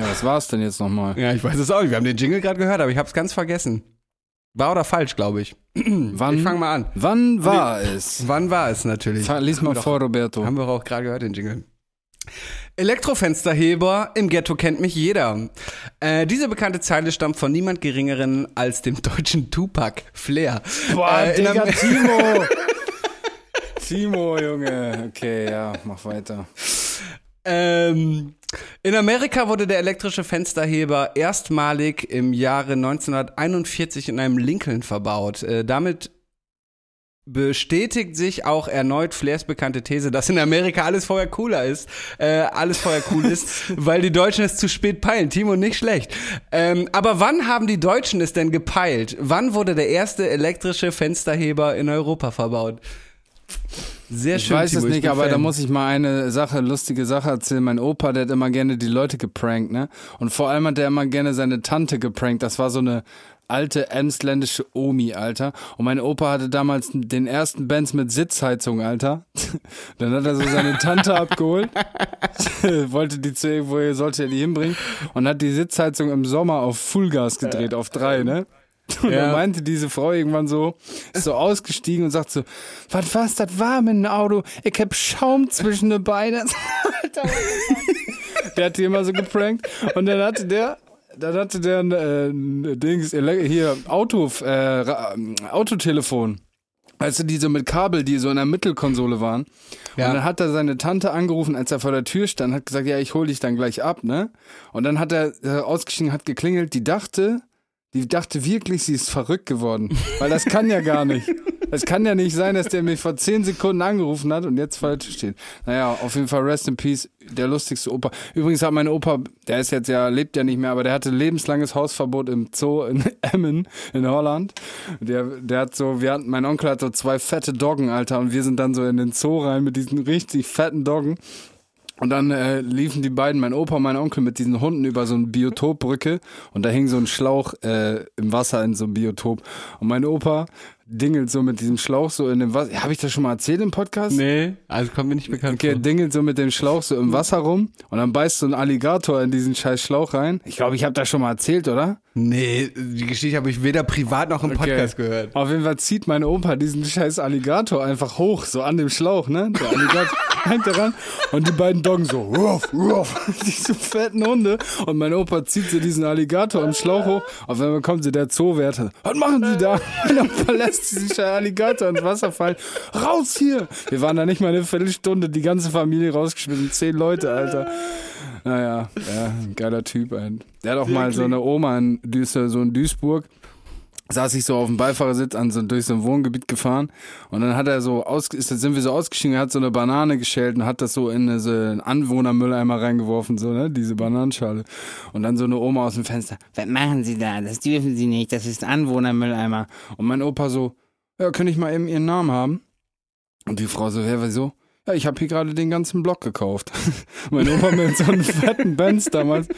C: Ja, was war's denn jetzt nochmal?
B: Ja, ich weiß es auch nicht. Wir haben den Jingle gerade gehört, aber ich habe es ganz vergessen. War oder falsch, glaube ich.
C: Wann,
B: Ich fang mal an.
C: Wann war es?
B: Wann war es natürlich?
C: Lies mal vor, Roberto.
B: Haben wir auch gerade gehört, den Jingle. Elektrofensterheber, im Ghetto kennt mich jeder. Äh, diese bekannte Zeile stammt von niemand Geringeren als dem deutschen Tupac Flair.
C: Boah,
B: Äh,
C: Digga, Timo! Timo, Junge. Okay, ja, mach weiter.
B: Ähm, in Amerika wurde der elektrische Fensterheber erstmalig im Jahre 1941 in einem Lincoln verbaut. Äh, damit bestätigt sich auch erneut Flairs bekannte These, dass in Amerika alles vorher cooler ist, äh, alles vorher cool ist, weil die Deutschen es zu spät peilen. Timo, nicht schlecht. Ähm, aber wann haben die Deutschen es denn gepeilt? Wann wurde der erste elektrische Fensterheber in Europa verbaut? Sehr
C: Ich
B: schön.
C: weiß
B: Timo,
C: es nicht, aber da
B: Fan.
C: muss ich mal eine Sache, lustige Sache erzählen. Mein Opa, der hat immer gerne die Leute geprankt, ne? Und vor allem hat der immer gerne seine Tante geprankt. Das war so eine alte emsländische Omi, Alter. Und mein Opa hatte damals den ersten Benz mit Sitzheizung, Alter. Dann hat er so seine Tante abgeholt. Wollte die zu irgendwo, sollte er die hinbringen. Und hat die Sitzheizung im Sommer auf Fullgas gedreht, auf drei, ne? Und
B: Ja.
C: dann meinte diese Frau irgendwann so, ist so ausgestiegen und sagt so, was was, das war mit dem Auto? Ich hab Schaum zwischen den Beinen. Alter, der hat die immer so geprankt. Und dann hatte der, dann hatte der ein, äh, Dings, hier, Auto, äh, Ra- Autotelefon. Weißt du, die so mit Kabel, die so in der Mittelkonsole waren.
B: Ja.
C: Und dann hat er seine Tante angerufen, als er vor der Tür stand, hat gesagt, ja, ich hol dich dann gleich ab, ne? Und dann hat er äh, ausgestiegen, hat geklingelt, die dachte, die dachte wirklich, sie ist verrückt geworden. Weil das kann ja gar nicht. Es kann ja nicht sein, dass der mich vor zehn Sekunden angerufen hat und jetzt falsch steht. Naja, auf jeden Fall Rest in Peace, der lustigste Opa. Übrigens hat mein Opa, der ist jetzt ja, lebt ja nicht mehr, aber der hatte lebenslanges Hausverbot im Zoo in Emmen in Holland. Der, der hat so, wir hatten, mein Onkel hat so zwei fette Doggen, Alter, und wir sind dann so in den Zoo rein mit diesen richtig fetten Doggen. Und dann äh, liefen die beiden, mein Opa und mein Onkel, mit diesen Hunden über so eine Biotopbrücke und da hing so ein Schlauch äh, im Wasser in so einem Biotop. Und mein Opa dingelt so mit diesem Schlauch so in dem Wasser. Habe ich das schon mal erzählt im Podcast?
B: Nee, also kommt mir nicht bekannt
C: Okay,
B: vor.
C: dingelt so mit dem Schlauch so im Wasser rum und dann beißt so ein Alligator in diesen scheiß Schlauch rein. Ich glaube, ich habe das schon mal erzählt, oder?
B: Nee, die Geschichte habe ich weder privat noch im Podcast gehört.
C: Auf jeden Fall zieht mein Opa diesen scheiß Alligator einfach hoch, so an dem Schlauch, ne? Der Alligator hängt daran und die beiden Doggen so, ruff, ruff, diese fetten Hunde. Und mein Opa zieht so diesen Alligator am Schlauch hoch. Auf einmal kommt so der Zoowärter. Was machen Sie da? Mein Opa lässt scheiß Alligator ins Wasser fallen. Raus hier! Wir waren da nicht mal eine Viertelstunde, die ganze Familie rausgeschmissen. Zehn Leute, Alter. Naja, ja, ein geiler Typ. Ein. Der hat auch mal so eine Oma so in Duisburg saß ich so auf dem Beifahrersitz an so, durch so ein Wohngebiet gefahren und dann hat er so aus, ist, sind wir so ausgestiegen, hat so eine Banane geschält und hat das so in so einen Anwohnermülleimer reingeworfen, so, ne, diese Bananenschale. Und dann so eine Oma aus dem Fenster, was machen Sie da? Das dürfen Sie nicht, das ist Anwohnermülleimer. Und mein Opa so, ja, kann ich mal eben Ihren Namen haben? Und die Frau so, wer, wieso? Ja, ich habe hier gerade den ganzen Block gekauft. mein Opa mit so einem fetten Benz damals.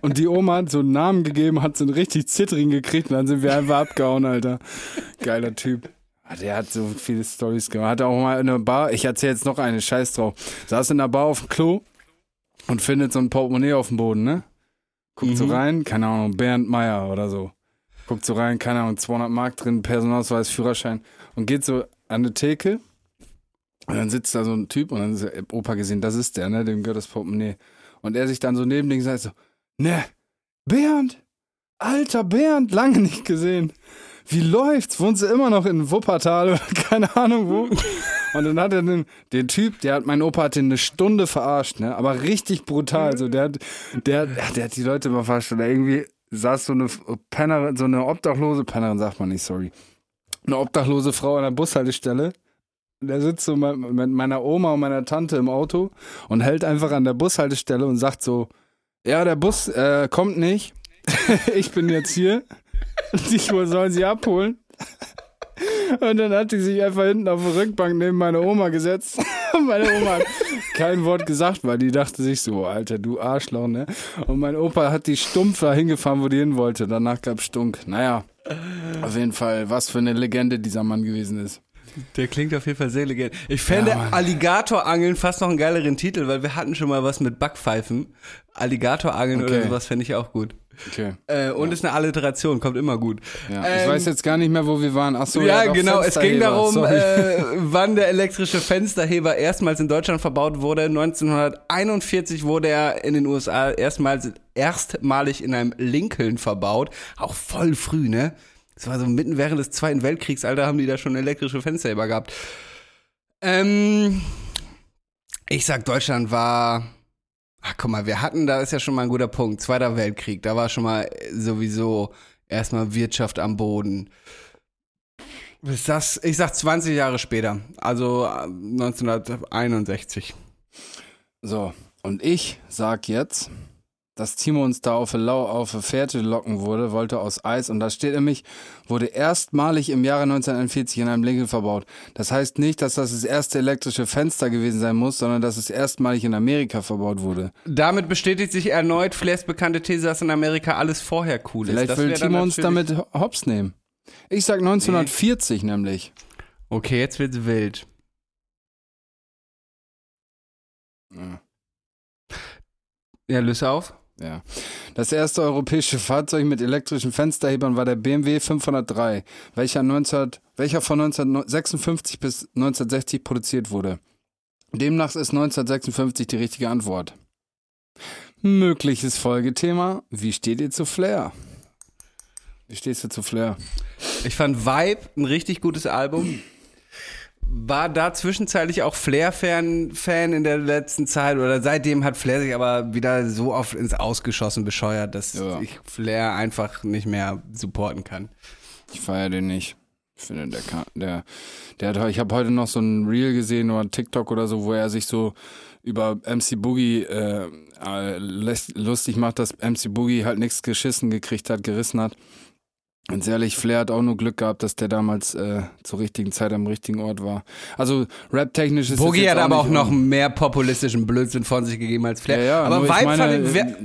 C: Und die Oma hat so einen Namen gegeben, hat so einen richtig zittrigen gekriegt und dann sind wir einfach abgehauen, Alter. Geiler Typ. Ah, Der hat so viele Stories gemacht. Hat auch mal in einer Bar, ich erzähle jetzt noch eine, scheiß drauf. Saß in der Bar auf dem Klo und findet so ein Portemonnaie auf dem Boden, ne? Guckt so rein, keine Ahnung, Bernd Meier oder so. Guckt so rein, keine Ahnung, 200 Mark drin, Personalausweis, Führerschein und geht so an eine Theke und dann sitzt da so ein Typ und dann ist der Opa gesehen, das ist der, ne? Dem gehört das Portemonnaie. Und er sich dann so neben den sagt so, ne, Bernd, alter Bernd, lange nicht gesehen. Wie läuft's? Wohnst du immer noch in Wuppertal oder keine Ahnung wo? Und dann hat er den, den Typ, der hat, mein Opa hat den eine Stunde verarscht, ne? Aber richtig brutal. So, der hat, der, der hat die Leute immer verarscht. Oder irgendwie saß so eine Pennerin, so eine obdachlose Pennerin, sagt man nicht, sorry. eine obdachlose Frau an der Bushaltestelle. Der sitzt so mit meiner Oma und meiner Tante im Auto und hält einfach an der Bushaltestelle und sagt so, ja, der Bus äh, kommt nicht. ich bin jetzt hier. Ich soll sie abholen. Und dann hat die sich einfach hinten auf der Rückbank neben meine Oma gesetzt. Meine Oma hat kein Wort gesagt, weil die dachte sich so, Alter, du Arschloch, ne? Und mein Opa hat die stumpf da hingefahren, wo die hin wollte. Danach gab's Stunk. Naja, auf jeden Fall, was für eine Legende dieser Mann gewesen ist.
B: Der klingt auf jeden Fall sehr legendär. Ich fände
C: Ja.
B: Alligatorangeln fast noch einen geileren Titel, weil wir hatten schon mal was mit Backpfeifen. Alligatorangeln
C: Okay.
B: oder sowas fände ich auch gut.
C: Okay.
B: Äh, und ist eine Alliteration, kommt immer gut.
C: Ja. ich
B: Ähm,
C: weiß jetzt gar nicht mehr, wo wir waren. Ach so,
B: ja,
C: doch,
B: genau. Es ging darum, äh, wann der elektrische Fensterheber erstmals in Deutschland verbaut wurde. 1941 wurde er in den USA erstmals erstmalig in einem Lincoln verbaut. Auch voll früh, ne? Das war so mitten während des Zweiten Weltkriegs, Alter, haben die da schon elektrische Fensterheber gehabt. Ähm, ich sag, Deutschland war. Ach, guck mal, wir hatten, da ist ja schon mal ein guter Punkt. Zweiter Weltkrieg, da war schon mal sowieso erstmal Wirtschaft am Boden. Ist das, ich sag 20 Jahre später, also äh, 1961.
C: So, und ich sag jetzt, dass Timo uns da auf eine, Lau auf eine Fährte locken wurde, wollte aus Eis. Und da steht nämlich, wurde erstmalig im Jahre 1941 in einem Lincoln verbaut. Das heißt nicht, dass das das erste elektrische Fenster gewesen sein muss, sondern dass es erstmalig in Amerika verbaut wurde.
B: Damit bestätigt sich erneut Flairs bekannte These, dass in Amerika alles vorher cool ist.
C: Vielleicht
B: Das
C: will Timo uns damit hops nehmen. Ich sag 1940 nämlich.
B: Okay, jetzt wird's wild.
C: Ja.
B: Ja, löse auf.
C: Ja. Das erste europäische Fahrzeug mit elektrischen Fensterhebern war der BMW 503, welcher, 19, welcher von 1956 bis 1960 produziert wurde. Demnach ist 1956 die richtige Antwort. Mögliches Folgethema: Wie steht ihr zu Flair? Wie stehst du zu Flair?
B: Ich fand Vibe ein richtig gutes Album. War da zwischenzeitlich auch Flair-Fan Fan in der letzten Zeit oder seitdem hat Flair sich aber wieder so oft ins Ausgeschossen bescheuert, dass
C: Ja.
B: ich Flair einfach nicht mehr supporten kann.
C: Ich feiere den nicht. Ich finde, der, kann, der, der hat, ich habe heute noch so ein Reel gesehen oder TikTok oder so, wo er sich so über MC Boogie äh, äh, lässt, lustig macht, dass MC Boogie halt nichts geschissen gekriegt hat, gerissen hat. Und ehrlich, Flair hat auch nur Glück gehabt, dass der damals äh, zur richtigen Zeit am richtigen Ort war. Also rap-technisch ist
B: Boogie hat aber auch noch mehr populistischen Blödsinn von sich gegeben als Flair.
C: Ja, ja,
B: aber Vibe,
C: meine,
B: fand ich, wer-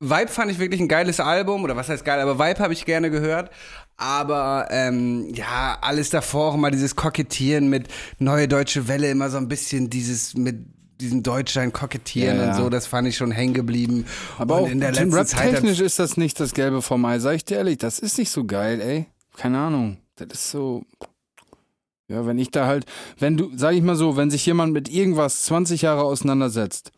B: Vibe fand ich wirklich ein geiles Album, oder was heißt geil, aber Vibe habe ich gerne gehört. Aber ähm, ja, alles davor auch immer dieses Kokettieren mit Neue Deutsche Welle, immer so ein bisschen dieses mit diesem Deutschland kokettieren
C: Ja, ja.
B: und so, das fand ich schon hängen geblieben.
C: Aber
B: und
C: auch
B: in der letzten Zeit hat-
C: rap-technisch ist das nicht das Gelbe vom Ei, sag ich dir ehrlich. Das ist nicht so geil, ey. Keine Ahnung. Das ist so. Ja, wenn ich da halt, wenn du, sag ich mal so, wenn sich jemand mit irgendwas 20 Jahre auseinandersetzt,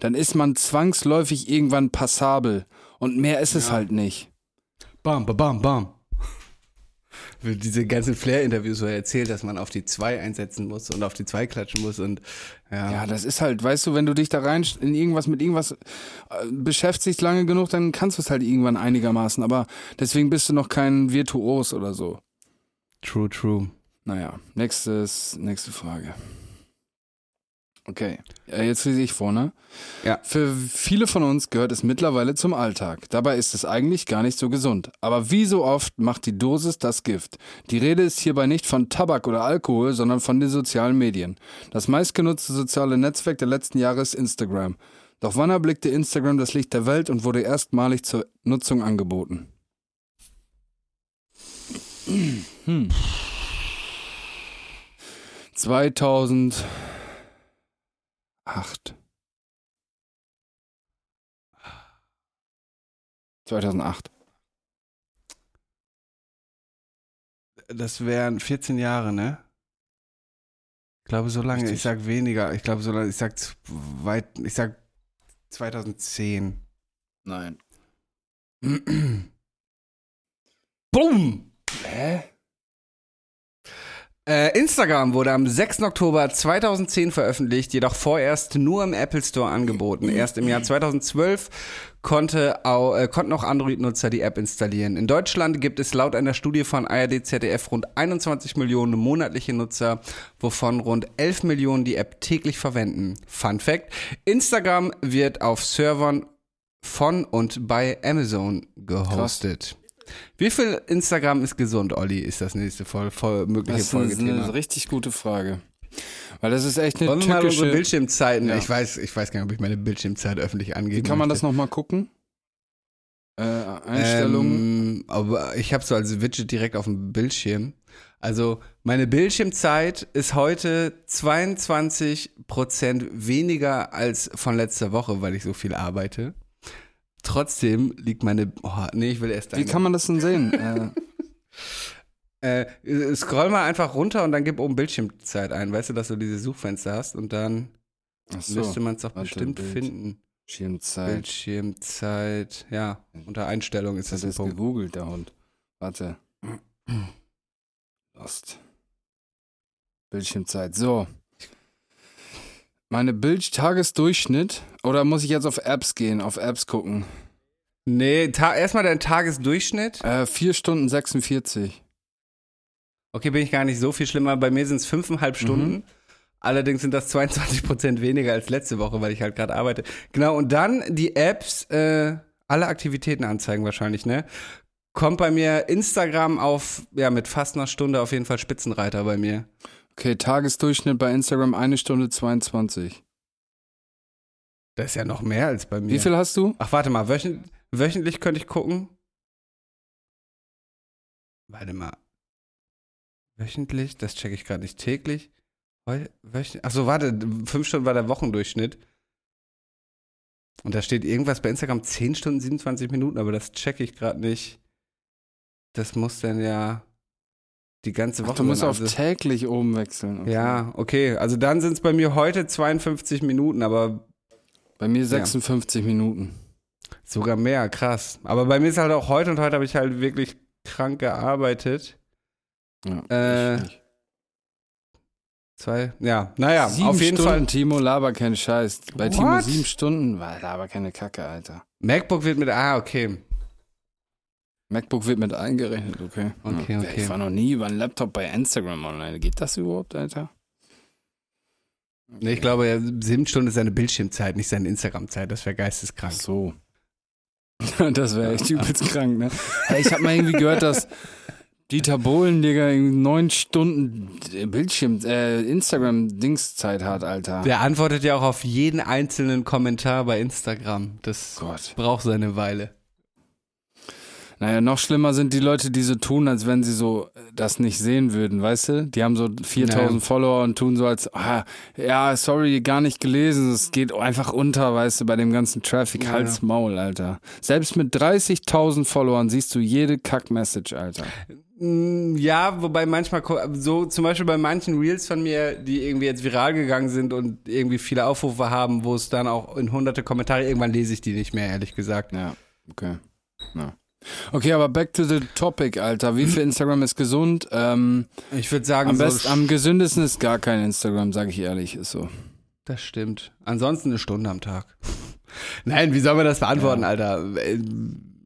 C: dann ist man zwangsläufig irgendwann passabel. Und mehr ist es halt nicht.
B: Bam, bam, bam, diese ganzen Flair-Interviews, wo er erzählt, dass man auf die zwei einsetzen muss und auf die zwei klatschen muss und ja.
C: Ja, das ist halt, weißt du, wenn du dich da rein in irgendwas mit irgendwas äh, beschäftigst lange genug, dann kannst du es halt irgendwann einigermaßen. Aber deswegen bist du noch kein Virtuos oder so.
B: True, true.
C: Naja, nächstes, nächste Frage. Okay, äh, jetzt lese ich vor, ne?
B: Ja.
C: Für viele von uns gehört es mittlerweile zum Alltag. Dabei ist es eigentlich gar nicht so gesund. Aber wie so oft macht die Dosis das Gift. Die Rede ist hierbei nicht von Tabak oder Alkohol, sondern von den sozialen Medien. Das meistgenutzte soziale Netzwerk der letzten Jahre ist Instagram. Doch wann erblickte Instagram das Licht der Welt und wurde erstmalig zur Nutzung angeboten? Hm. 2008. 2008.
B: Das wären 14 Jahre, ne? Ich glaube so lange,
C: Richtig.
B: ich sag weniger. Ich glaube so lange, ich sag weit, ich sag 2010.
C: Nein.
B: Boom!
C: Hä?
B: Äh, Instagram wurde am 6. Oktober 2010 veröffentlicht, jedoch vorerst nur im Apple Store angeboten. Erst im Jahr 2012 konnte au, äh, konnten auch Android-Nutzer die App installieren. In Deutschland gibt es laut einer Studie von ARD ZDF rund 21 Millionen monatliche Nutzer, wovon rund 11 Millionen die App täglich verwenden. Fun Fact: Instagram wird auf Servern von und bei Amazon gehostet. Wie viel Instagram ist gesund, Olli? Ist das nächste voll, voll mögliche
C: Das ist eine,
B: Folgethema.
C: eine richtig gute Frage. Weil das ist echt eine
B: Wollen wir mal unsere
C: tückische...
B: Bildschirmzeiten?
C: Ja.
B: Ich weiß, ich weiß gar nicht, ob ich meine Bildschirmzeit öffentlich angebe.
C: Wie kann man das nochmal gucken? Äh, Einstellungen.
B: Ähm, aber ich habe so als Widget direkt auf dem Bildschirm. Also meine Bildschirmzeit ist heute 22% weniger als von letzter Woche, weil ich so viel arbeite. Trotzdem liegt meine. Oh, nee, ich will erst
C: Wie kann man das denn sehen? äh,
B: Äh, scroll mal einfach runter und dann gib oben Bildschirmzeit ein. Weißt du, dass du diese Suchfenster hast und dann
C: so,
B: müsste man es doch bestimmt
C: Bild.
B: finden.
C: Schirmzeit.
B: Bildschirmzeit, ja. Unter Einstellungen ist
C: Das
B: das
C: ist
B: Punkt.
C: gegoogelt, der Hund. Warte. Lost. Bildschirmzeit. So. Meine Bild-Tagesdurchschnitt. Oder muss ich jetzt auf Apps gehen, auf Apps gucken?
B: Nee, erstmal dein Tagesdurchschnitt.
C: Äh, 4 Stunden 46.
B: Okay, bin ich gar nicht so viel schlimmer. Bei mir sind es fünfeinhalb Stunden. Allerdings sind das 22 Prozent weniger als letzte Woche, weil ich halt gerade arbeite. Genau, und dann die Apps, äh, alle Aktivitäten anzeigen wahrscheinlich, ne? Kommt bei mir Instagram auf, ja, mit fast einer Stunde auf jeden Fall Spitzenreiter bei mir.
C: Okay, Tagesdurchschnitt bei Instagram 1 Stunde 22.
B: Das ist ja noch mehr als bei mir.
C: Wie viel hast du?
B: Ach, warte mal, wöchent wöchentlich könnte ich gucken. Warte mal. Wöchentlich, das checke ich gerade nicht. Täglich? Wöchentlich? Achso, warte, fünf Stunden war der Wochendurchschnitt. Und da steht irgendwas bei Instagram 10 Stunden 27 Minuten, aber das checke ich gerade nicht. Das muss dann ja die ganze Woche
C: Ach, du musst
B: sein,
C: auf
B: also-
C: täglich oben wechseln. Okay.
B: Ja, okay. Also dann sind es bei mir heute 52 Minuten, aber
C: Bei mir 56 Minuten.
B: Sogar mehr, krass. Aber bei mir ist halt auch heute und heute habe ich halt wirklich krank gearbeitet.
C: Ja,
B: Äh. Zwei, ja, naja,
C: sieben
B: auf jeden
C: Stunden,
B: Fall.
C: Timo, laber keinen Scheiß. Bei
B: What?
C: Timo sieben Stunden, war laber keine Kacke, Alter.
B: MacBook wird mit, ah, okay.
C: MacBook wird mit eingerechnet, okay.
B: Okay,
C: ja.
B: okay.
C: Ich war noch nie über einen Laptop bei Instagram online. Geht das überhaupt, Alter?
B: Nee, ich glaube, ja, sieben Stunden ist seine Bildschirmzeit, nicht seine Instagram-Zeit. Das wäre geisteskrank.
C: Ach so. das wäre echt übelst krank, ne? Ich habe mal irgendwie gehört, dass Dieter Bohlen, Digga, neun Stunden Bildschirm, äh, Instagram-Dingszeit hat, Alter.
B: Der antwortet ja auch auf jeden einzelnen Kommentar bei Instagram. Das
C: Gott.
B: braucht seine Weile.
C: Naja, noch schlimmer sind die Leute, die so tun, als wenn sie so äh, das nicht sehen würden, weißt du? Die haben so 4000
B: Naja.
C: Follower und tun so als, ah, ja, sorry, gar nicht gelesen, es geht einfach unter, weißt du, bei dem ganzen Traffic,
B: Ja,
C: Hals. Maul, Alter. Selbst mit 30.000 Followern siehst du jede Kack-Message, Alter.
B: Mm, Ja, wobei manchmal, so zum Beispiel bei manchen Reels von mir, die irgendwie jetzt viral gegangen sind und irgendwie viele Aufrufe haben, wo es dann auch in hunderte Kommentare, irgendwann lese ich die nicht mehr, ehrlich gesagt.
C: Ja, okay. Ja. Okay, aber back to the topic, Alter. Wie viel Instagram ist gesund? Ähm,
B: Ich würde sagen,
C: am,
B: so
C: best, am gesündesten ist gar kein Instagram, sage ich ehrlich, ist so.
B: Das stimmt. Ansonsten eine Stunde am Tag. Nein, wie soll man das beantworten, Alter?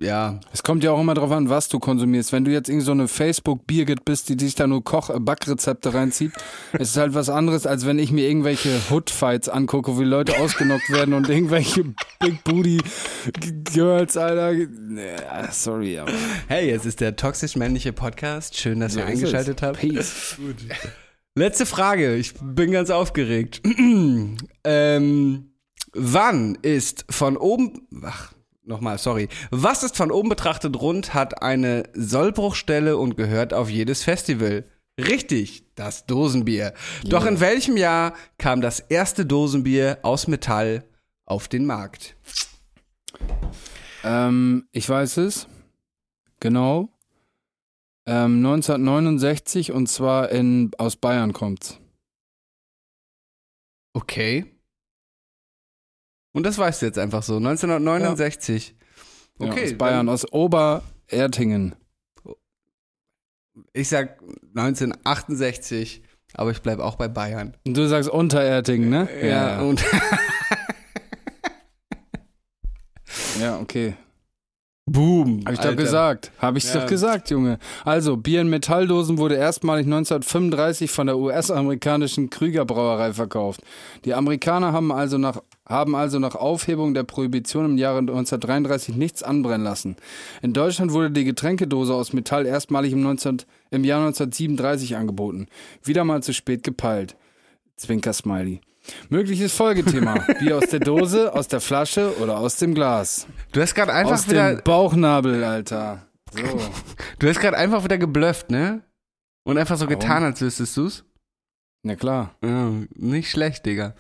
B: Ja.
C: Es kommt ja auch immer drauf an, was du konsumierst. Wenn du jetzt irgendwie so eine Facebook-Birgit bist, die dich da nur Koch äh, Backrezepte reinzieht, ist es halt was anderes, als wenn ich mir irgendwelche Hood-Fights angucke, wie Leute ausgenockt werden und irgendwelche Big Booty Girls, Alter. Ja, sorry, aber.
B: Hey, jetzt ist der toxisch männliche Podcast. Schön, dass ihr
C: ist es.
B: eingeschaltet habt.
C: Peace.
B: Letzte Frage. Ich bin ganz aufgeregt. ähm, wann ist von oben. Ach, nochmal, sorry. Was ist von oben betrachtet rund, hat eine Sollbruchstelle und gehört auf jedes Festival? Richtig, das Dosenbier. Doch in welchem Jahr kam das erste Dosenbier aus Metall auf den Markt?
C: Ähm, ich weiß es. Genau. Ähm, 1969 und zwar in, aus Bayern kommt's.
B: Okay. Und das weißt du jetzt einfach so. 1969.
C: Ja,
B: Okay.
C: aus Bayern, aus Oberertingen.
B: Ich sag 1968, aber ich bleib auch bei Bayern.
C: Und du sagst Unterertingen, ne?
B: und
C: Ja, okay.
B: Boom.
C: Hab ich doch
B: Alter.
C: gesagt. Hab ich
B: Ja.
C: doch gesagt, Junge. Also, Bier in Metalldosen wurde erstmalig 1935 von der US-amerikanischen Krüger Brauerei verkauft. Die Amerikaner haben also nach haben also nach Aufhebung der Prohibition im Jahre 1933 nichts anbrennen lassen. In Deutschland wurde die Getränkedose aus Metall erstmalig im, 19, im Jahr 1937 angeboten. Wieder mal zu spät gepeilt. Zwinker-Smiley. Mögliches Folgethema. Bier aus der Dose, aus der Flasche oder aus dem Glas.
B: Du hast gerade einfach
C: Aus
B: wieder,
C: dem Bauchnabel, Alter. So.
B: du hast gerade einfach wieder geblufft, ne? Und einfach so getan, als wüsstest du's.
C: Na klar.
B: Ja, nicht schlecht, Digga.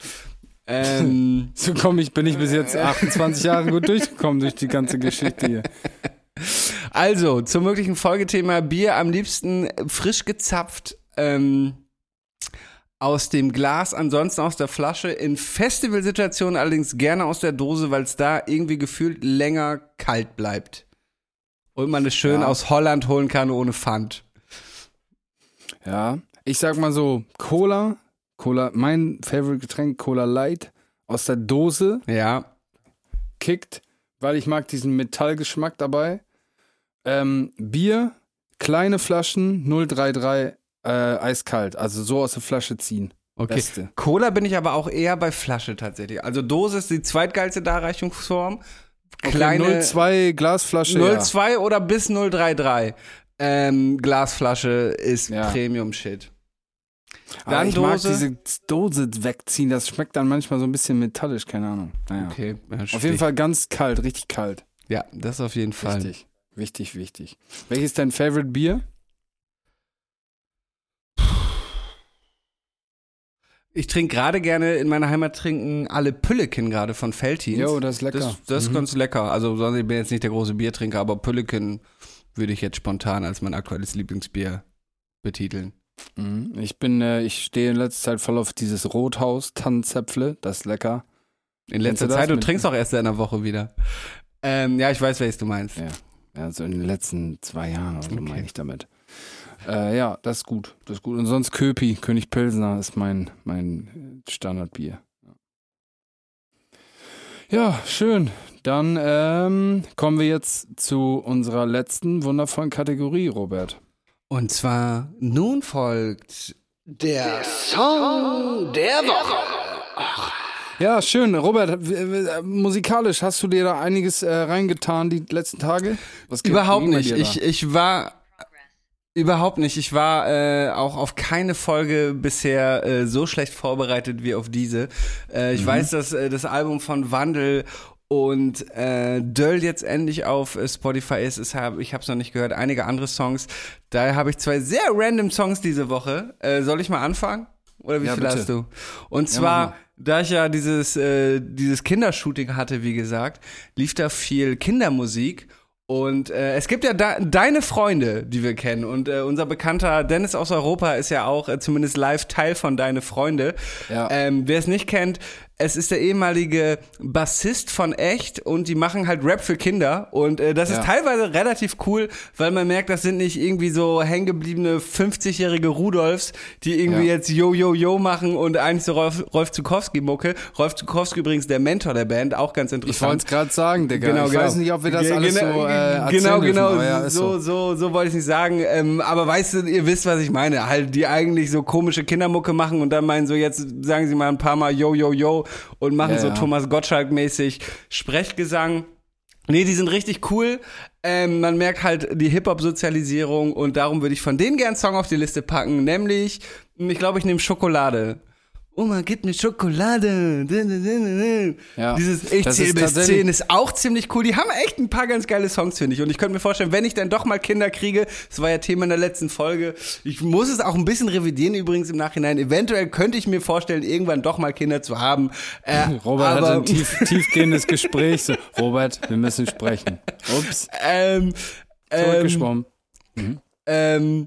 B: Ähm,
C: So komm ich, bin ich bis jetzt 28 Jahre gut durchgekommen durch die ganze Geschichte hier.
B: also, zum möglichen Folgethema Bier am liebsten frisch gezapft ähm, aus dem Glas, ansonsten aus der Flasche. In Festivalsituationen allerdings gerne aus der Dose, weil es da irgendwie gefühlt länger kalt bleibt. Und man es schön
C: Ja.
B: aus Holland holen kann ohne Pfand.
C: Ja, ich sag mal so, Cola, Cola, mein Favorite Getränk, Cola Light aus der Dose
B: Ja.
C: kickt, weil ich mag diesen Metallgeschmack dabei. Ähm, Bier, kleine Flaschen, 033 äh, eiskalt, also so aus der Flasche ziehen.
B: Okay.
C: Beste.
B: Cola bin ich aber auch eher bei Flasche tatsächlich. Also Dose ist die zweitgeilste Darreichungsform. Kleine
C: okay, 02 Glasflasche. ja.
B: 02 oder bis 033. Ähm, Glasflasche ist
C: Ja.
B: Premium-Shit.
C: Aber
B: Dann
C: ich mag
B: Dose.
C: diese Dose wegziehen, das schmeckt dann manchmal so ein bisschen metallisch, keine Ahnung. Naja.
B: Okay,
C: Auf jeden Fall ganz kalt, richtig kalt.
B: Ja, das auf jeden Fall.
C: Wichtig, wichtig, wichtig. Welches ist dein Favorite Bier?
B: Ich trinke gerade gerne in meiner Heimat trinken alle Pülleken gerade von Feltins.
C: Jo, das ist lecker.
B: Das, das ist
C: Mhm.
B: ganz lecker. Also sonst ich bin jetzt nicht der große Biertrinker, aber Pülleken würde ich jetzt spontan als mein aktuelles Lieblingsbier betiteln.
C: Mhm. Ich bin, äh, ich stehe in letzter Zeit voll auf dieses Rothaus Tannenzäpfle, das ist lecker.
B: In letzter Zeit, du trinkst auch erst in einer Woche wieder. Ähm, ja, ich weiß, welches du meinst.
C: Ja. Ja, so in den letzten zwei Jahren oder so
B: Okay.
C: meine ich damit. Äh, ja, das ist gut, das ist gut. Und sonst Köpi, König Pilsner ist mein, mein Standardbier. Ja, schön. Dann ähm, kommen wir jetzt zu unserer letzten wundervollen Kategorie, Robert.
B: Und zwar nun folgt
D: Der Song der Woche.
C: Ja, schön. Robert, musikalisch hast du dir da einiges äh, reingetan die letzten Tage?
B: Überhaupt nicht. Ich, ich war überhaupt nicht. Ich war äh, auch auf keine Folge bisher äh, so schlecht vorbereitet wie auf diese. Äh, ich
C: Mhm.
B: weiß, dass äh, das Album von Wandel und äh, Döll jetzt endlich auf äh, Spotify ist. Es hab, ich habe es noch nicht gehört. Einige andere Songs. Daher habe ich zwei sehr random Songs diese Woche. Äh, soll ich mal anfangen? Oder wie
C: Ja,
B: viel
C: bitte.
B: hast du? Und
C: Ja,
B: zwar da ich ja dieses, äh, dieses Kindershooting hatte, wie gesagt, lief da viel Kindermusik. Und äh, es gibt ja deine Freunde, die wir kennen. Und äh, unser bekannter Dennis aus Europa ist ja auch äh, zumindest live Teil von Deine Freunde.
C: Ja.
B: Ähm, wer es nicht kennt, es ist der ehemalige Bassist von Echt und die machen halt Rap für Kinder. Und äh, das
C: Ja.
B: ist teilweise relativ cool, weil man merkt, das sind nicht irgendwie so hängengebliebene 50-jährige Rudolfs, die irgendwie
C: Ja.
B: jetzt Yo Yo Yo machen und eigentlich so Rolf, Rolf Zukowski-Mucke. Rolf Zukowski übrigens der Mentor der Band, auch ganz
C: Ich wollte
B: interessant.
C: es gerade sagen, Digga.
B: Genau,
C: ich
B: genau.
C: weiß nicht, ob wir das
B: Ge-
C: alles
B: genau,
C: so äh, erzählen
B: Genau,
C: dürfen,
B: genau.
C: ja,
B: so.
C: so,
B: so wollte ich nicht sagen. Ähm, aber weißt du, ihr wisst, was ich meine. Halt, die eigentlich so komische Kindermucke machen und dann meinen so, jetzt sagen sie mal ein paar Mal Yo, Yo, Yo und machen
C: Ja,
B: so
C: ja.
B: Thomas Gottschalk-mäßig Sprechgesang. Nee, die sind richtig cool. Ähm, man merkt halt die Hip-Hop-Sozialisierung und darum würde ich von denen gern einen Song auf die Liste packen, nämlich, ich glaube, ich nehme Schokolade. Oma, gib mir Schokolade.
C: Ja,
B: Dieses Ich zähle bis
C: tatsächlich-
B: 10 ist auch ziemlich cool. Die haben echt ein paar ganz geile Songs, finde ich. Und ich könnte mir vorstellen, wenn ich dann doch mal Kinder kriege, das war ja Thema in der letzten Folge, ich muss es auch ein bisschen revidieren übrigens im Nachhinein. Eventuell könnte ich mir vorstellen, irgendwann doch mal Kinder zu haben. Äh,
C: Robert
B: aber,
C: hatte ein tief, tiefgehendes Gespräch. So, Robert, wir müssen sprechen. Ups,
B: ähm, ähm,
C: zurückgeschwommen.
B: ähm,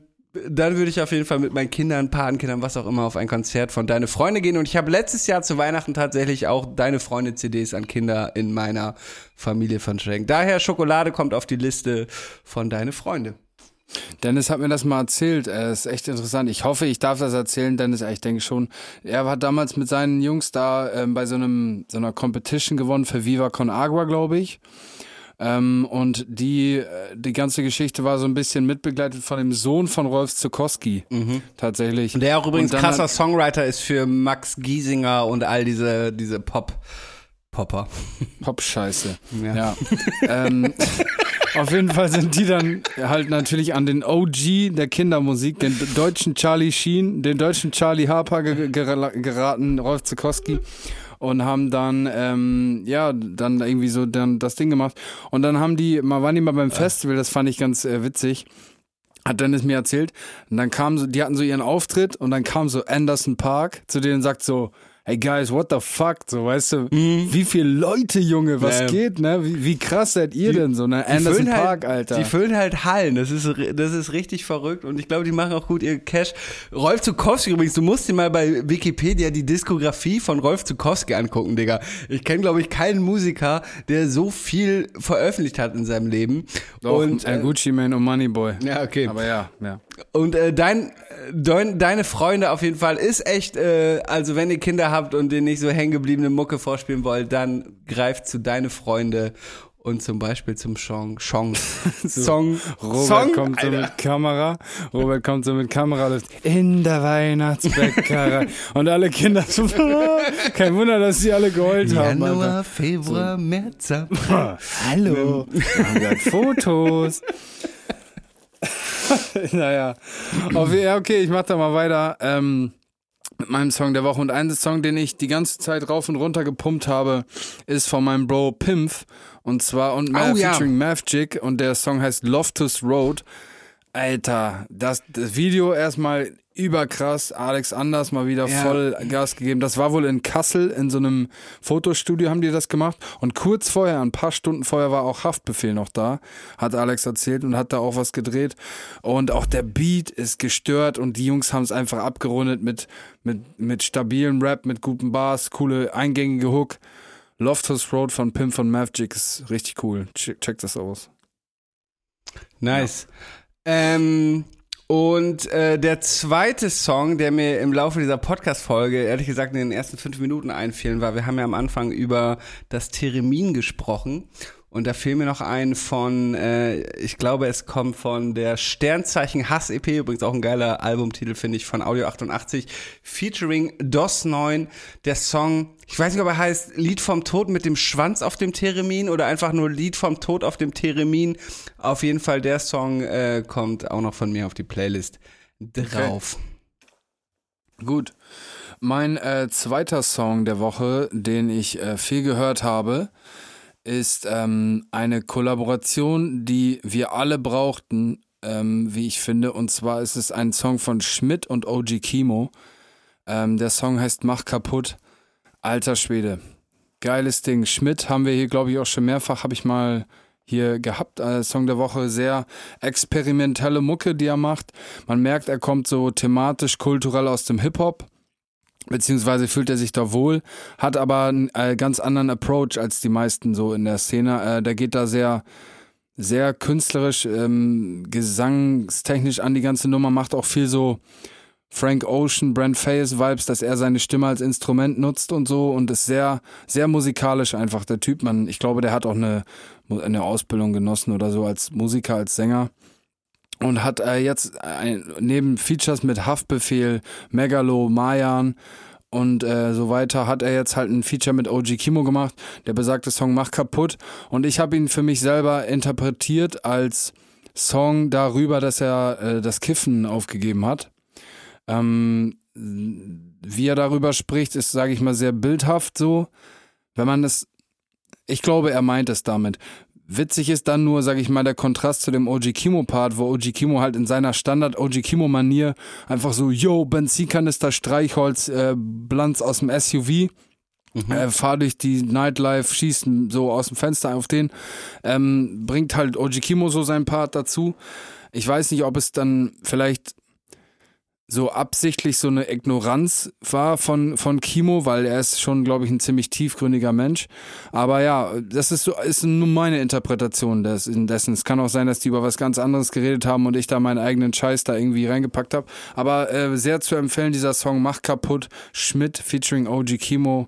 B: dann würde ich auf jeden Fall mit meinen Kindern, Patenkindern, was auch immer, auf ein Konzert von Deine Freunde gehen. Und ich habe letztes Jahr zu Weihnachten tatsächlich auch Deine Freunde CDs an Kinder in meiner Familie verschenkt. Daher Schokolade kommt auf die Liste von Deine Freunde.
C: Dennis hat mir das mal erzählt. Es ist echt interessant. Ich hoffe, ich darf das erzählen, Dennis. Ich denke schon. Er hat damals mit seinen Jungs da ähm, bei so einem so einer Competition gewonnen für Viva Con Agua, glaube ich. Ähm, und die, äh, die ganze Geschichte war so ein bisschen mitbegleitet von dem Sohn von Rolf Zukowski. Tatsächlich.
B: Mhm. Der auch übrigens
C: Und
B: krasser
C: hat-
B: Songwriter ist für Max Giesinger und all diese, diese Pop. Popper.
C: Pop-Scheiße.
B: Ja.
C: Ja. ähm, auf jeden Fall sind die dann halt natürlich an den OG der Kindermusik, den deutschen Charlie Sheen, den deutschen Charlie Harper ge gera- geraten, Rolf Zukowski. Und haben dann, ähm, ja, dann irgendwie so dann das Ding gemacht. Und dann haben die, mal waren die mal beim Festival, das fand ich ganz äh, witzig. Hat Dennis mir erzählt. Und dann kam so, die hatten so ihren Auftritt und dann kam so Anderson Park zu denen und sagt so, hey guys, what the fuck? So, weißt du, wie viele Leute, Junge, was
B: Mhm. Ja.
C: geht, ne? Wie, wie krass seid ihr denn so, ne?
B: Die
C: Anderson
B: füllen
C: Park,
B: halt,
C: Alter.
B: Die füllen halt Hallen. Das ist, das ist richtig verrückt und ich glaube, die machen auch gut ihr Cash. Rolf Zukowski übrigens, du musst dir mal bei Wikipedia die Diskografie von Rolf Zukowski angucken, Digga. Ich kenne, glaube ich, keinen Musiker, der so viel veröffentlicht hat in seinem Leben.
C: Doch,
B: und,
C: äh, Gucci Mane und Moneyboy.
B: ja, okay.
C: Aber ja, ja.
B: Und äh, dein, dein, deine Freunde auf jeden Fall ist echt, äh, also wenn ihr Kinder habt und denen nicht so hängengebliebene Mucke vorspielen wollt, dann greift zu deine Freunde und zum Beispiel zum Song, Song, Song,
C: Robert
B: Song,
C: kommt so
B: Alter.
C: mit Kamera. Robert kommt so mit Kamera. In der Weihnachtsbäckerei. und alle Kinder so, kein Wunder, dass sie alle geheult haben. Alter.
B: Januar, Februar, März, April.
C: Hallo. Wir haben Fotos. naja. Auf, ja, okay, ich mach da mal weiter. Ähm, mit meinem Song der Woche. Und ein Song, den ich die ganze Zeit rauf und runter gepumpt habe, ist von meinem Bro Pimpf. Und zwar und
B: Oh, ja.
C: featuring Mavchick. Und der Song heißt Loftus Road. Alter, das, das Video erstmal überkrass. Alex Anders mal wieder
B: Ja.
C: voll Gas gegeben. Das war wohl in Kassel in so einem Fotostudio haben die das gemacht. Und kurz vorher, ein paar Stunden vorher, war auch Haftbefehl noch da. Hat Alex erzählt und hat da auch was gedreht. Und auch der Beat ist gestört und die Jungs haben es einfach abgerundet mit, mit, mit stabilen Rap, mit guten Bars, coole eingängige Hook. Loftus Road von Pimp von Mavchick ist richtig cool. Check, check das aus.
B: Nice. Ähm, und äh, der zweite Song, der mir im Laufe dieser Podcast-Folge, ehrlich gesagt, in den ersten fünf Minuten einfielen, war, wir haben ja am Anfang über das Theremin gesprochen. Und da fiel mir noch ein von, äh, ich glaube, es kommt von der Sternzeichen Hass EP, übrigens auch ein geiler Albumtitel, finde ich, von Audio 88, featuring DOS 9, der Song, ich weiß nicht, ob er heißt Lied vom Tod mit dem Schwanz auf dem Theremin oder einfach nur Lied vom Tod auf dem Theremin. Auf jeden Fall, der Song äh, kommt auch noch von mir auf die Playlist drauf.
C: Gut. Mein äh, zweiter Song der Woche, den ich äh, viel gehört habe, ist ähm, eine Kollaboration, die wir alle brauchten, ähm, wie ich finde. Und zwar ist es ein Song von Schmidt und OG Kimo. Ähm, der Song heißt Mach kaputt. Alter Schwede. Geiles Ding. Schmidt haben wir hier, glaube ich, auch schon mehrfach, habe ich mal hier gehabt. Äh, Song der Woche, sehr experimentelle Mucke, die er macht. Man merkt, er kommt so thematisch, kulturell aus dem Hip-Hop beziehungsweise fühlt er sich da wohl, hat aber einen äh, ganz anderen Approach als die meisten so in der Szene. Äh, der geht da sehr, sehr künstlerisch, ähm, gesangstechnisch an die ganze Nummer, macht auch viel so Frank Ocean, Brent Fayes Vibes, dass er seine Stimme als Instrument nutzt und so und ist sehr, sehr musikalisch einfach der Typ. Man, ich glaube, der hat auch eine, eine Ausbildung genossen oder so als Musiker, als Sänger und hat äh, jetzt ein, neben Features mit Haftbefehl, Megalo, Mayan und äh, so weiter, hat er jetzt halt ein Feature mit OG Kimo gemacht. Der besagte Song Mach kaputt. Und ich habe ihn für mich selber interpretiert als Song darüber, dass er äh, das Kiffen aufgegeben hat. Ähm, wie er darüber spricht, ist, sage ich mal, sehr bildhaft so. Wenn man das, ich glaube, er meint es damit. Witzig ist dann nur, sag ich mal, der Kontrast zu dem OG Kimo-Part, wo OG Kimo halt in seiner Standard-OG Kimo-Manier einfach so, yo, Benzinkanister, Streichholz, äh, Blanz aus dem SUV, äh, fahr durch die Nightlife, schießen so aus dem Fenster auf den, ähm, bringt halt OG Kimo so seinen Part dazu. Ich weiß nicht, ob es dann vielleicht so absichtlich so eine Ignoranz war von, von Kimo, weil er ist schon, glaube ich, ein ziemlich tiefgründiger Mensch. Aber ja, das ist so, ist nur meine Interpretation des, dessen. Es kann auch sein, dass die über was ganz anderes geredet haben und ich da meinen eigenen Scheiß da irgendwie reingepackt habe. Aber äh, sehr zu empfehlen, dieser Song Mach kaputt, Schmidt featuring OG Kimo.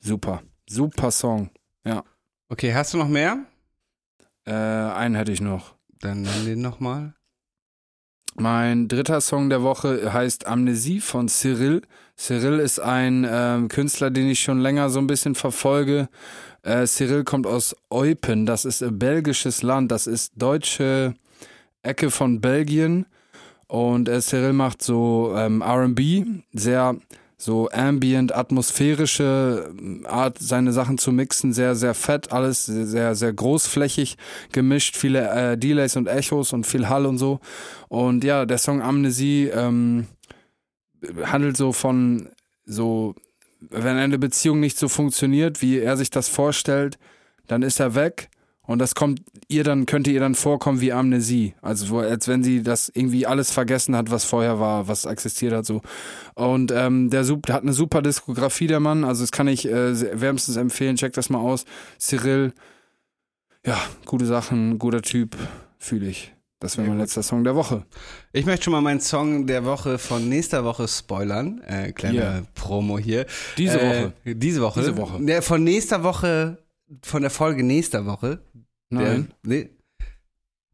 C: Super. Super Song. Ja.
B: Okay, hast du noch mehr?
C: Äh, einen hätte ich noch.
B: Dann nenn den nochmal.
C: Mein dritter Song der Woche heißt Amnesie von Cyril. Cyril ist ein ähm, Künstler, den ich schon länger so ein bisschen verfolge. Äh, Cyril kommt aus Eupen, das ist ein belgisches Land, das ist deutsche Ecke von Belgien. Und äh, Cyril macht so ähm, RB, sehr so ambient, atmosphärische ähm, Art, seine Sachen zu mixen, sehr, sehr fett, alles sehr, sehr großflächig gemischt, viele äh, Delays und Echos und viel Hall und so. Und ja, der Song Amnesie ähm, handelt so von so, wenn eine Beziehung nicht so funktioniert, wie er sich das vorstellt, dann ist er weg. Und das kommt ihr dann, könnte ihr dann vorkommen wie Amnesie. Also als wenn sie das irgendwie alles vergessen hat, was vorher war, was existiert hat so. Und ähm, der sup- hat eine super Diskografie, der Mann. Also das kann ich äh, wärmstens empfehlen. Checkt das mal aus. Cyril, ja, gute Sachen, guter Typ, fühle ich. Das wäre mein letzter Song der Woche.
B: Ich möchte schon mal meinen Song der Woche von nächster Woche spoilern. Äh, kleine
C: Ja.
B: Promo hier.
C: Diese
B: äh,
C: Woche.
B: Diese Woche.
C: Diese Woche.
B: Ja, von nächster Woche, von der Folge nächster Woche.
C: Nein.
B: Der, nee.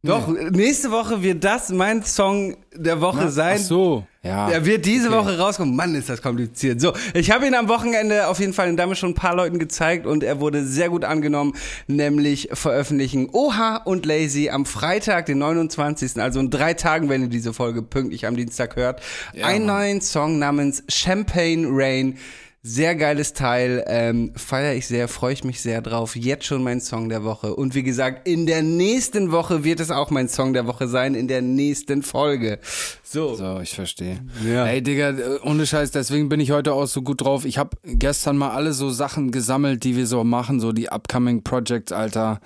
B: Doch, nächste Woche wird das mein Song der Woche
C: Na,
B: sein.
C: Ach so, ja.
B: Er wird diese
C: Okay.
B: Woche rauskommen. Mann, ist das kompliziert. So, ich habe ihn am Wochenende auf jeden Fall in Dame schon ein paar Leuten gezeigt und er wurde sehr gut angenommen, nämlich veröffentlichen Oha und Lazy am Freitag, den 29. Also in drei Tagen, wenn ihr diese Folge pünktlich am Dienstag hört, einen neuen Song namens Champagne Rain. Sehr geiles Teil, ähm, feiere ich sehr, freue ich mich sehr drauf. Jetzt schon mein Song der Woche. Und wie gesagt, in der nächsten Woche wird es auch mein Song der Woche sein, in der nächsten Folge. So.
C: So, ich verstehe.
B: Ja.
C: Ey, Digga, äh, ohne Scheiß, deswegen bin ich heute auch so gut drauf. Ich habe gestern mal alle so Sachen gesammelt, die wir so machen, so die upcoming Projects, Alter.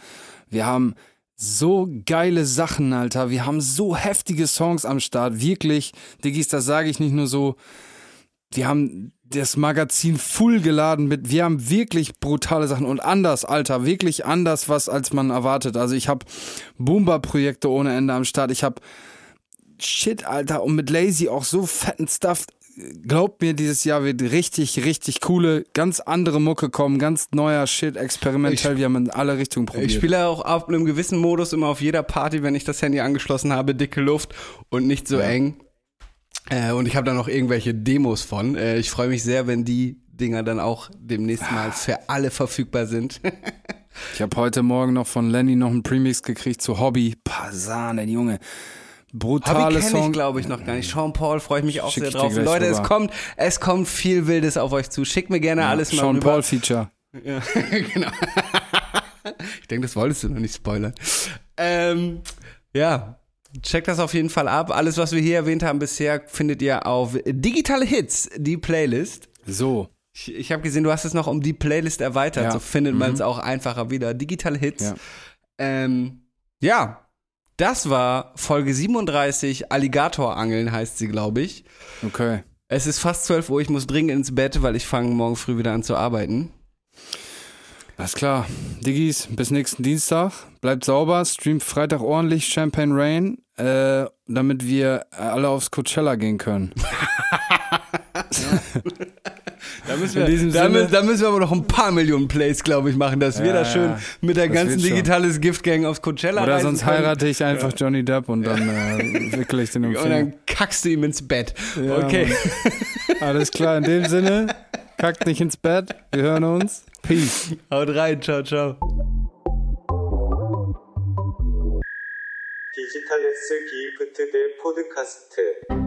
C: Wir haben so geile Sachen, Alter. Wir haben so heftige Songs am Start. Wirklich, Diggis, das sage ich nicht nur so. Wir haben das Magazin full geladen mit, wir haben wirklich brutale Sachen und anders, Alter, wirklich anders, was als man erwartet. Also ich habe Boomba-Projekte ohne Ende am Start. Ich habe Shit, Alter, und mit Lazy auch so fetten Stuff. Glaubt mir, dieses Jahr wird richtig, richtig coole, ganz andere Mucke kommen, ganz neuer Shit, experimentell. wir haben in alle Richtungen probiert.
B: Ich spiele auch auf einem gewissen Modus immer auf jeder Party, wenn ich das Handy angeschlossen habe, dicke Luft und nicht so eng. Äh, und ich habe da noch irgendwelche Demos von. Äh, ich freue mich sehr, wenn die Dinger dann auch demnächst mal für alle verfügbar sind.
C: Ich habe heute Morgen noch von Lenny noch einen Premix gekriegt zu Hobby. Pasane, Junge. Brutale
B: Hobby kenne ich,
C: Song.
B: glaube ich, noch gar nicht. Sean Paul freue ich mich auch
C: Schick
B: sehr drauf. Leute, es
C: rüber.
B: kommt, es kommt viel Wildes auf euch zu. Schickt mir gerne alles mal
C: Sean
B: rüber.
C: Paul Feature.
B: Ja, genau. ich denke, das wolltest du noch nicht spoilern. Ähm, ja, checkt das auf jeden Fall ab. Alles, was wir hier erwähnt haben bisher, findet ihr auf Digitale Hits, die Playlist.
C: So.
B: Ich, ich habe gesehen, du hast es noch um die Playlist erweitert.
C: Ja.
B: So findet man es auch einfacher wieder. Digitale Hits.
C: Ja.
B: Ähm, ja, das war Folge 37. Alligatorangeln heißt sie, glaube ich.
C: Okay.
B: Es ist fast 12 Uhr. Ich muss dringend ins Bett, weil ich fange morgen früh wieder an zu arbeiten.
C: Alles klar. Diggis, bis nächsten Dienstag. Bleibt sauber, streamt Freitag ordentlich Champagne Rain, äh, damit wir alle aufs Coachella gehen können.
B: Da müssen
C: diesem
B: da,
C: Sinne-
B: da müssen wir aber noch ein paar Millionen Plays, glaube ich, machen, dass wir
C: Ja,
B: da schön
C: ja.
B: mit der ganzen digitales Gift-Gang aufs Coachella
C: Oder sonst
B: können.
C: heirate ich einfach Johnny Depp und dann äh, wickel ich den um
B: Und dann kackst du ihm ins Bett.
C: Ja,
B: okay.
C: Alles klar, in dem Sinne, kackt nicht ins Bett. Wir hören uns. Peace.
B: Haut rein. Ciao, ciao.
A: 디지털 S 기프트 대 포드카스트